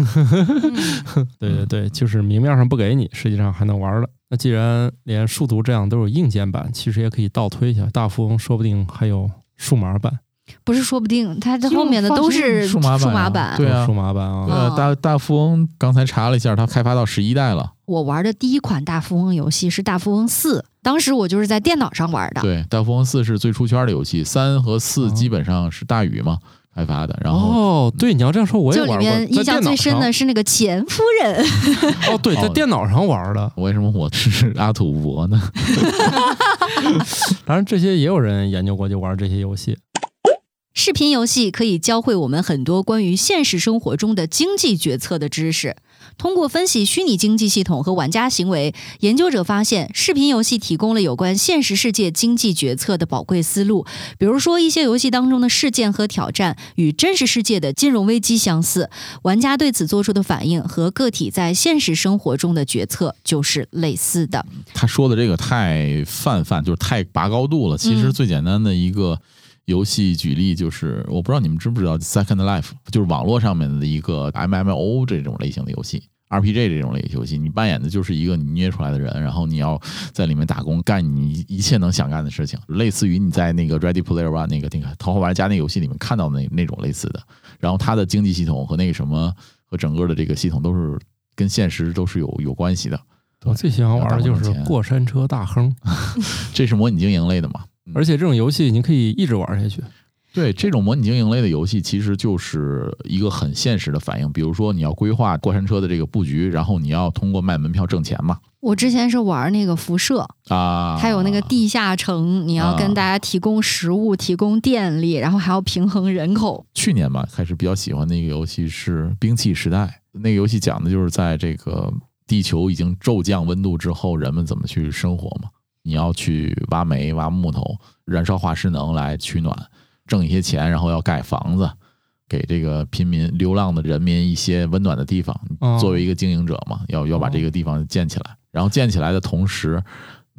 对对对，就是明面上不给你，实际上还能玩的。那既然连数独这样都有硬件版，其实也可以倒推一下，大富翁说不定还有数码版。不是说不定它这后面的都是数码版啊码版。对啊数码版啊，呃，哦大大富翁刚才查了一下，它开发到十一代了。我玩的第一款大富翁游戏是大富翁四，当时我就是在电脑上玩的。对，大富翁四是最出圈的游戏，三和四哦基本上是大宇嘛开发的。然后哦，对，你要这样说，我也就里玩过，面印象最深的是那个钱夫人，哦，对，在哦电脑上玩的。为什么我是阿土伯呢？当然，这些也有人研究过，就玩这些游戏。视频游戏可以教会我们很多关于现实生活中的经济决策的知识。通过分析虚拟经济系统和玩家行为，研究者发现，视频游戏提供了有关现实世界经济决策的宝贵思路。比如说，一些游戏当中的事件和挑战与真实世界的金融危机相似，玩家对此做出的反应和个体在现实生活中的决策就是类似的。他说的这个太泛泛，就是太拔高度了。其实最简单的一个游戏举例就是，我不知道你们知不知道 Second Life，就是网络上面的一个 MMO 这种类型的游戏。RPG 这种类型游戏，你扮演的就是一个你捏出来的人，然后你要在里面打工，干你一切能想干的事情，类似于你在那个 Ready Player One 那个那个《头号玩家》那游戏里面看到的那那种类似的。然后它的经济系统和那个什么和整个的这个系统都是跟现实都是有有关系的。我最喜欢玩的就是过山车大亨，这是模拟经营类的嘛？而且这种游戏你可以一直玩下去。对这种模拟经营类的游戏，其实就是一个很现实的反应。比如说，你要规划过山车的这个布局，然后你要通过卖门票挣钱嘛。我之前是玩那个辐射，啊，还有那个地下城，你要跟大家提供食物、提供电力，然后还要平衡人口。去年吧，开始比较喜欢的一个游戏是《兵器时代》。那个游戏讲的就是在这个地球已经骤降温度之后，人们怎么去生活嘛。你要去挖煤、挖木头，燃烧化石能来取暖，挣一些钱，然后要盖房子，给这个贫民、流浪的人民一些温暖的地方。哦作为一个经营者嘛，要要把这个地方建起来。然后建起来的同时，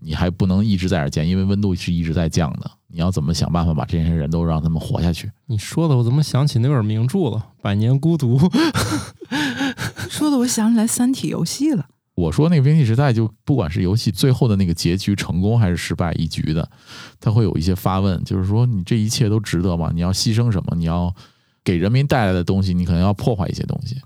你还不能一直在这儿建，因为温度是一直在降的。你要怎么想办法把这些人都让他们活下去？你说的我怎么想起那本名著了，《百年孤独》说的我想起来《三体》游戏了。我说那个冰器时代，就不管是游戏最后的那个结局成功还是失败一局的，他会有一些发问，就是说你这一切都值得吗？你要牺牲什么？你要给人民带来的东西，你可能要破坏一些东西。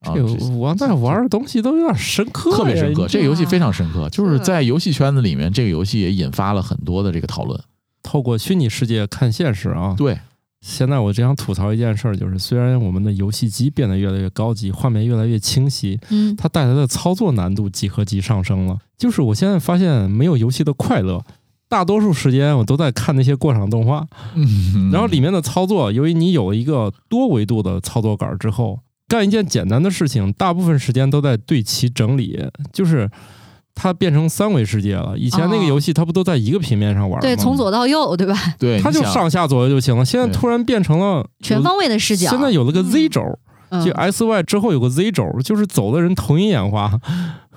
啊，这个我在玩的东西都有点深刻呀，特别深刻，这个游戏非常深刻，就是是在游戏圈子里面，这个游戏也引发了很多的这个讨论。透过虚拟世界看现实啊。对，现在我只想吐槽一件事儿，就是虽然我们的游戏机变得越来越高级，画面越来越清晰，嗯，它带来的操作难度几何级上升了。就是我现在发现没有游戏的快乐，大多数时间我都在看那些过场动画，嗯然后里面的操作，由于你有一个多维度的操作杆之后，干一件简单的事情，大部分时间都在对齐整理，就是。它变成三维世界了。以前那个哦游戏，它不都在一个平面上玩吗？对，从左到右，对吧？对，它就上下左右就行了。现在突然变成了全方位的视角。现在有了个 Z 轴，嗯就 S Y 之后有个 Z 轴，就是走的人头晕眼花。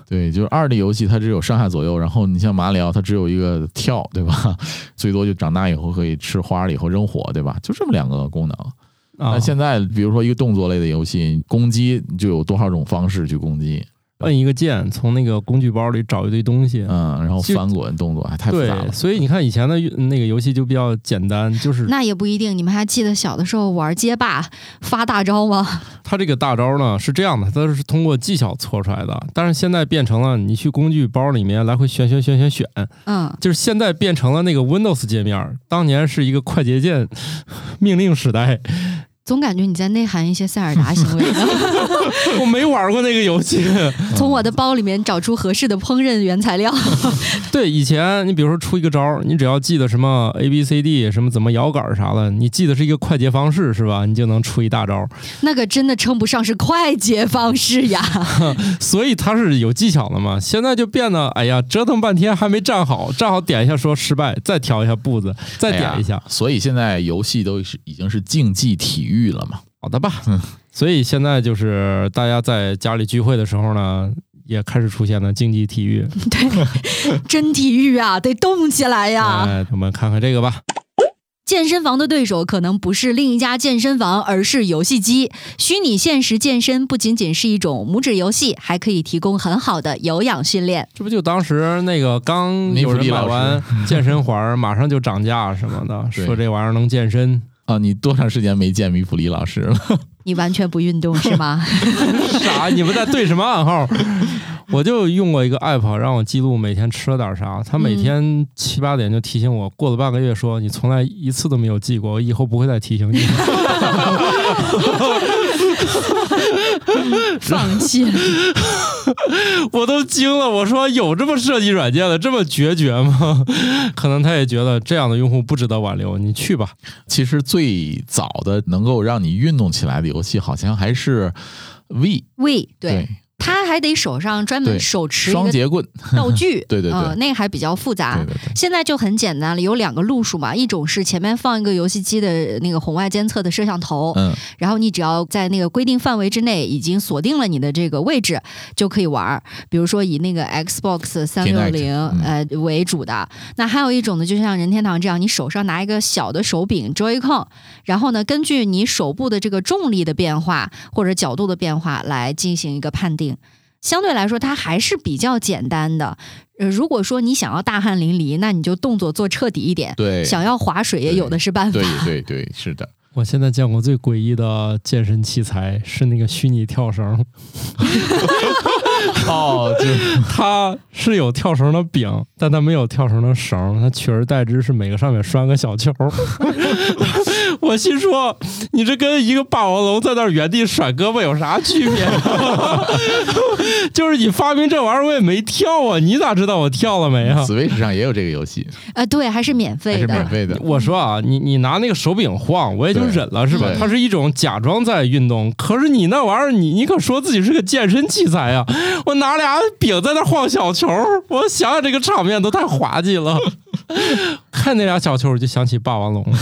对，就是二 D 游戏它只有上下左右，然后你像马里奥它只有一个跳，对吧？最多就长大以后可以吃花了以后扔火，对吧？就这么两个功能。啊那，现在比如说一个动作类的游戏，攻击就有多少种方式去攻击，摁一个键，从那个工具包里找一堆东西。嗯，然后翻滚动作还太复杂了，。所以你看以前的那个游戏就比较简单，就是那也不一定。你们还记得小的时候玩街霸发大招吗？它这个大招呢是这样的，它是通过技巧搓出来的，但是现在变成了你去工具包里面来回选选选选选，嗯，就是现在变成了那个 Windows 界面，当年是一个快捷键 命令时代，总感觉你在内涵一些塞尔达 行为呢。我没玩过那个游戏。从我的包里面找出合适的烹饪原材料。对，以前你比如说出一个招儿，你只要记得什么 A B C D 什么怎么摇杆儿啥的，你记得是一个快捷方式是吧？你就能出一大招儿，那个真的称不上是快捷方式呀。所以它是有技巧的嘛。现在就变得，哎呀，折腾半天还没站好，站好点一下说失败，再调一下步子，再点一下，哎所以现在游戏都是已经是竞技体育了嘛。好的吧？嗯 所以现在就是大家在家里聚会的时候呢，也开始出现了竞技体育。对，真体育啊，得动起来呀。哎，我们看看这个吧。健身房的对手可能不是另一家健身房，而是游戏机。虚拟现实健身不仅仅是一种拇指游戏，还可以提供很好的有氧训练。这不就当时那个刚有人买完健身环，马上就涨价什么的，说这玩意儿能健身。啊，你多长时间没见米普利老师了？你完全不运动是吗？傻？你们在对什么暗号？我就用过一个 app 让我记录每天吃了点啥，他每天七八点就提醒我，过了半个月说你从来一次都没有记过，我以后不会再提醒你。放弃了。我都惊了，我说有这么设计软件的这么决绝吗？可能他也觉得这样的用户不值得挽留，你去吧。其实最早的能够让你运动起来的游戏，好像还是 V，喂，对，他还得手上专门手持双节棍，道具，对对对呃，那个还比较复杂。对对对，现在就很简单了，有两个路数嘛，一种是前面放一个游戏机的那个红外监测的摄像头，嗯，然后你只要在那个规定范围之内已经锁定了你的这个位置，就可以玩儿。比如说以那个 Xbox 三六零呃为主的，那还有一种呢，就像任天堂这样，你手上拿一个小的手柄 Joy-Con，然后呢，根据你手部的这个重力的变化或者角度的变化来进行一个判定。相对来说，它还是比较简单的。呃，如果说你想要大汗淋漓，那你就动作做彻底一点。对，想要划水也有的是办法。对对对，是的，我现在见过最诡异的健身器材是那个虚拟跳绳，哦，就 它是有跳绳的柄，但它没有跳绳的绳，它取而代之是每个上面拴个小球。我心说，你这跟一个霸王龙在那儿原地甩胳膊有啥区别？就是你发明这玩意儿，我也没跳啊，你咋知道我跳了没啊？Switch 上也有这个游戏，呃，对，还是免费的。是免费的。我说啊，你你拿那个手柄晃，我也就忍了，是吧？它是一种假装在运动，可是你那玩意儿，你你可说自己是个健身器材呀、我拿俩柄在那晃小球，我想想这个场面都太滑稽了。看那俩小球，我就想起霸王龙。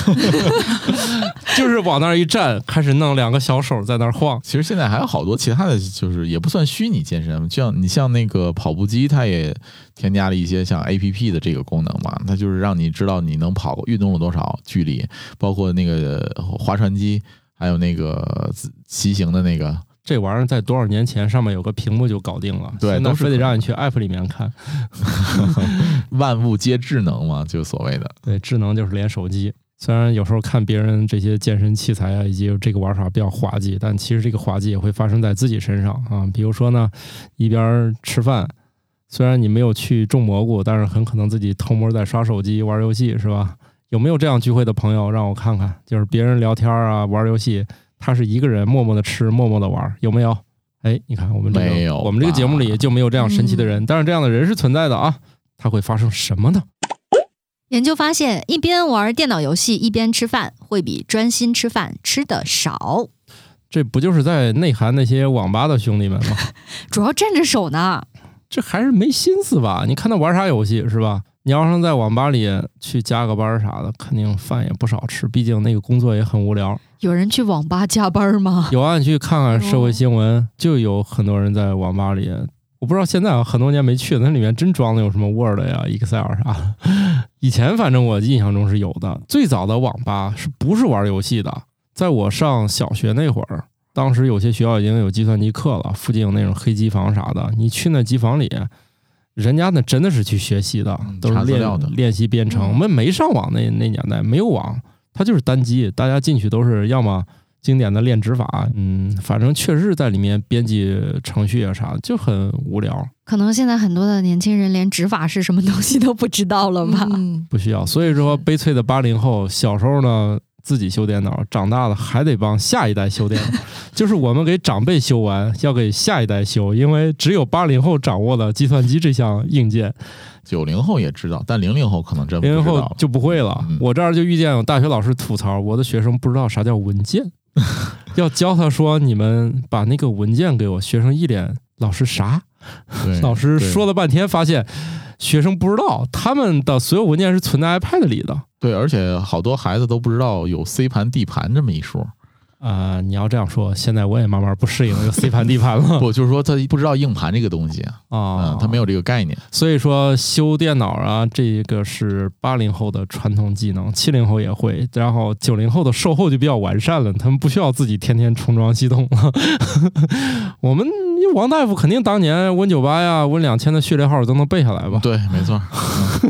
就是往那儿一站，开始弄两个小手在那儿晃。其实现在还有好多其他的就是也不算虚拟健身，就像你像那个跑步机，它也添加了一些像 A P P 的这个功能嘛，它就是让你知道你能跑运动了多少距离，包括那个划船机，还有那个骑行的那个，这玩意儿在多少年前上面有个屏幕就搞定了，对现在都是非得让你去 App 里面看。万物皆智能嘛，就所谓的。对，智能就是连手机。虽然有时候看别人这些健身器材啊，以及这个玩法比较滑稽，但其实这个滑稽也会发生在自己身上啊。比如说呢，一边吃饭，虽然你没有去种蘑菇，但是很可能自己偷摸在刷手机、玩游戏，是吧？有没有这样聚会的朋友？让我看看，就是别人聊天啊、玩游戏，他是一个人默默的吃、默默的玩，有没有？哎，你看我们这个没有我们这个节目里就没有这样神奇的人，但是这样的人是存在的啊。他会发生什么呢？研究发现，一边玩电脑游戏一边吃饭，会比专心吃饭吃的少。这不就是在内涵那些网吧的兄弟们吗？主要站着手呢。这还是没心思吧？你看他玩啥游戏是吧？你要是在网吧里去加个班啥的，肯定饭也不少吃，毕竟那个工作也很无聊。有人去网吧加班吗？有啊，你去看看社会新闻，就有很多人在网吧里。我不知道现在啊，很多年没去，那里面真装的有什么 Word 呀、Excel 啥的。以前反正我印象中是有的。最早的网吧是不是玩游戏的？在我上小学那会儿，当时有些学校已经有计算机课了，附近有那种黑机房啥的。你去那机房里，人家那真的是去学习的，嗯都是练的练习编程。嗯我们没上网那那年代没有网，它就是单机，大家进去都是要么经典的练指法，嗯，反正确实是在里面编辑程序啊啥的，就很无聊，可能现在很多的年轻人连指法是什么东西都不知道了吧？嗯，不需要。所以说，悲催的八零后小时候呢自己修电脑，长大了还得帮下一代修电脑，就是我们给长辈修完，要给下一代修，因为只有八零后掌握了计算机这项硬件，九零后也知道，但零零后可能真不零零后。就不会了。嗯我这儿就遇见有大学老师吐槽，我的学生不知道啥叫文件，要教他说你们把那个文件给我。学生一脸老师啥？老师说了半天，发现学生不知道他们的所有文件是存在 iPad 里的。对，而且好多孩子都不知道有 C 盘、D 盘这么一说。啊、你要这样说，现在我也慢慢不适应这个 C 盘 D 盘了不，就是说他不知道硬盘这个东西啊，他没有这个概念。所以说修电脑啊，这个是八零后的传统技能，七零后也会，然后九零后的售后就比较完善了，他们不需要自己天天重装系统了。我们王大夫肯定当年 Win 九八呀、Win 两千的序列号都能背下来吧？对，没错，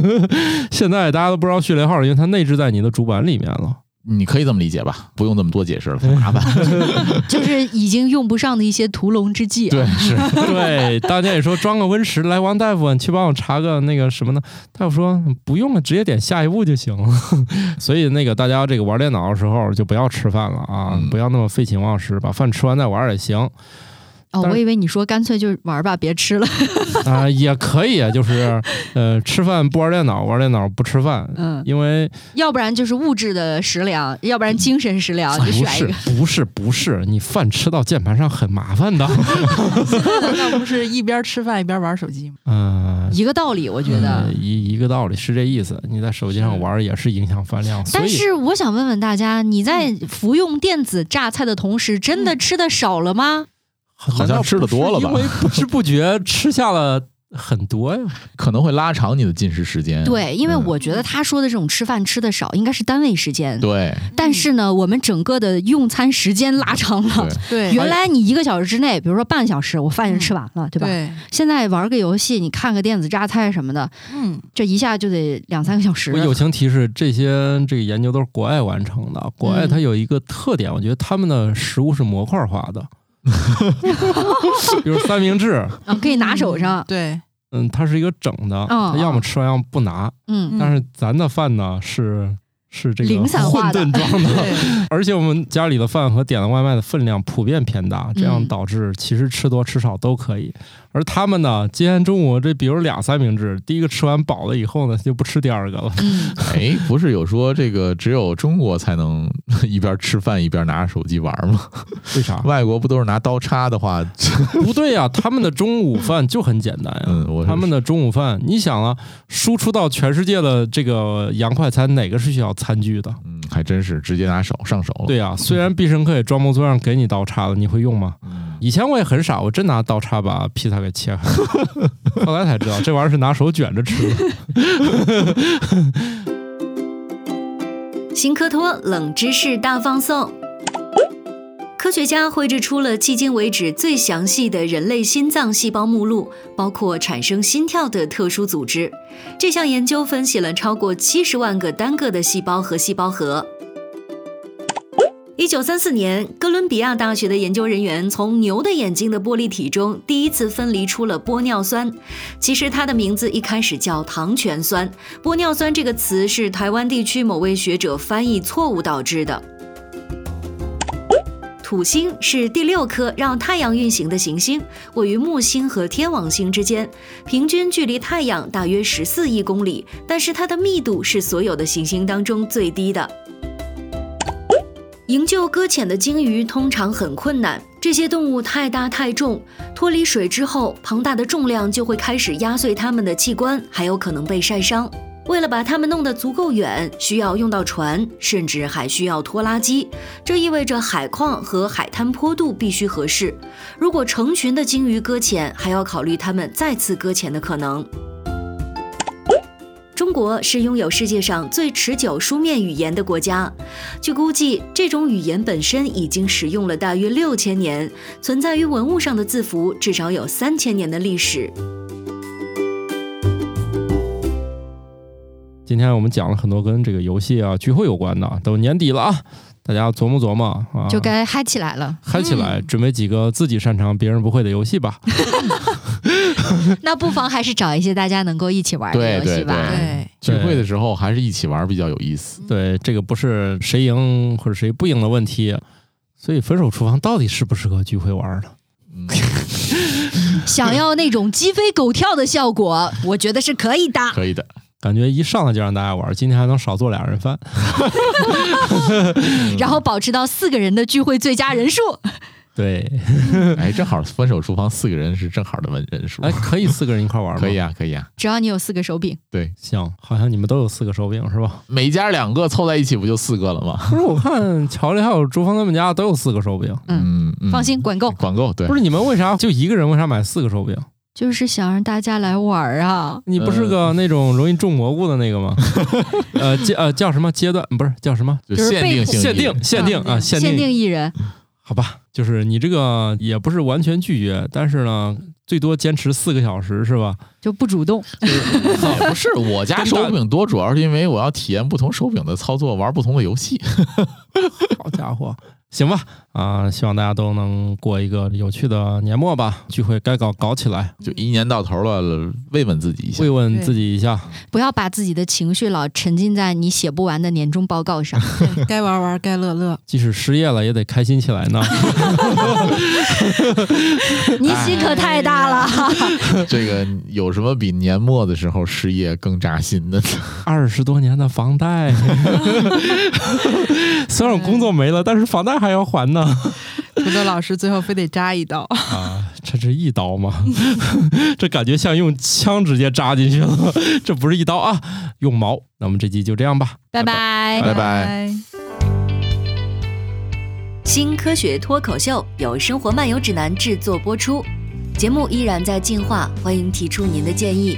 现在大家都不知道序列号，因为它内置在你的主板里面了。你可以这么理解吧，不用这么多解释了，很麻烦。就是已经用不上的一些屠龙之计、啊。对，是 对，大家也说装个 Win 十来，王大夫，你去帮我查个那个什么呢？大夫说不用了，直接点下一步就行了。所以那个大家这个玩电脑的时候就不要吃饭了啊，嗯不要那么废寝忘食，把饭吃完再玩也行哦，我以为你说干脆就玩吧，别吃了。啊、也可以，就是呃吃饭不玩电脑，玩电脑不吃饭。嗯，因为要不然就是物质的食粮，要不然精神食粮，就不是选一个。不是不是，你饭吃到键盘上很麻烦的。那不是一边吃饭一边玩手机吗？嗯、一个道理，我觉得。呃一一个道理是这意思，你在手机上玩也是影响饭量，但是我想问问大家，你在服用电子榨菜的同时，真的吃的少了吗？好像吃的多了吧因为不知不觉吃下了很多呀。可能会拉长你的进食时间。对，因为嗯我觉得他说的这种吃饭吃的少，应该是单位时间。对但是呢，我们整个的用餐时间拉长了对。对原来你一个小时之内，比如说半小时，我饭就吃完了，对吧？对，现在玩个游戏，你看个电子榨菜什么的，嗯，这一下就得两三个小时我。友情提示，这些这个研究都是国外完成的。国外嗯它有一个特点，我觉得他们的食物是模块化的，比如三明治，啊，可以拿手上。对，嗯，它是一个整的，嗯它要么吃完，要么不拿。嗯，嗯但是咱的饭呢是是这个零散化的混沌装的，而且我们家里的饭和点的外卖的分量普遍偏大，这样嗯导致其实吃多吃少都可以。而他们呢，今天中午这比如俩三明治，第一个吃完饱了以后呢，就不吃第二个了。嗯，哎，不是有说这个只有中国才能 一边吃饭一边拿着手机玩吗？为啥？外国不都是拿刀叉的话？不对呀、他们的中午饭就很简单呀、嗯，我他们的中午饭，你想啊，输出到全世界的这个洋快餐哪个是需要餐具的。嗯，还真是直接拿手上手了。对呀、虽然必胜客也装模作样给你刀叉了，你会用吗？嗯，以前我也很傻，我真拿刀叉把披萨给切开了，后来才知道这玩意儿是拿手卷着吃的。新科托冷知识大放送。科学家绘制出了迄今为止最详细的人类心脏细胞目录，包括产生心跳的特殊组织。这项研究分析了超过七十万个单个的细胞和细胞核。一九三四年，哥伦比亚大学的研究人员从牛的眼睛的玻璃体中第一次分离出了玻尿酸。其实它的名字一开始叫糖醛酸，玻尿酸这个词是台湾地区某位学者翻译错误导致的。土星是第六颗绕太阳运行的行星，位于木星和天王星之间，平均距离太阳大约十四亿公里，但是它的密度是所有的行星当中最低的。营救搁浅的鲸鱼通常很困难，这些动物太大太重，脱离水之后，庞大的重量就会开始压碎它们的器官，还有可能被晒伤。为了把它们弄得足够远，需要用到船，甚至还需要拖拉机。这意味着海况和海滩坡度必须合适。如果成群的鲸鱼搁浅，还要考虑它们再次搁浅的可能。中国是拥有世界上最持久书面语言的国家，据估计，这种语言本身已经使用了大约六千年，存在于文物上的字符至少有三千年的历史。今天我们讲了很多跟这个游戏啊、聚会有关的，都年底了啊，大家琢磨琢磨啊，就该嗨起来了。嗨起来，准备几个自己擅长、别人不会的游戏吧。那不妨还是找一些大家能够一起玩的游戏吧。对，聚会的时候还是一起玩比较有意思。对，这个不是谁赢或者谁不赢的问题，所以分手厨房到底适不适合聚会玩呢？嗯，想要那种鸡飞狗跳的效果，我觉得是可以的。可以的。感觉一上来就让大家玩，今天还能少做俩人饭。然后保持到四个人的聚会最佳人数。对，哎，正好分手厨房四个人是正好的人人数。哎，可以四个人一块玩吗？可以啊，可以啊。只要你有四个手柄，对，行，好像你们都有四个手柄是吧？每家两个凑在一起不就四个了吗？不是，我看乔丽还有朱峰他们家都有四个手柄，嗯，嗯放心，管够。管够。对不，是你们为啥就一个人为啥买四个手柄？就是想让大家来玩啊！你不是个那种容易种蘑菇的那个吗？呃，阶呃叫什么阶段？不是叫什么？就就是限定性限定限定啊，限限定艺人，好吧，就是你这个也不是完全拒绝，但是呢，最多坚持四个小时是吧？就不主动。也不是我家手柄多，主要是因为我要体验不同手柄的操作，玩不同的游戏。好家伙，行吧，啊、希望大家都能过一个有趣的年末吧。聚会该搞搞起来，就一年到头了，慰问自己一下慰。问自己一下。不要把自己的情绪老沉浸在你写不完的年终报告上。该玩玩，该乐乐。即使失业了，也得开心起来呢。你心可太大了。这个有什么比年末的时候失业更扎心的呢？二十多年的房贷，虽然我工作没了，但是房贷还要还呢。土豆老师最后非得扎一刀，啊，这是一刀吗？这感觉像用枪直接扎进去了，这不是一刀啊，用矛。那我们这集就这样吧，拜拜。拜拜拜。新科学脱口秀由生活漫游指南制作播出，节目依然在进化，欢迎提出您的建议，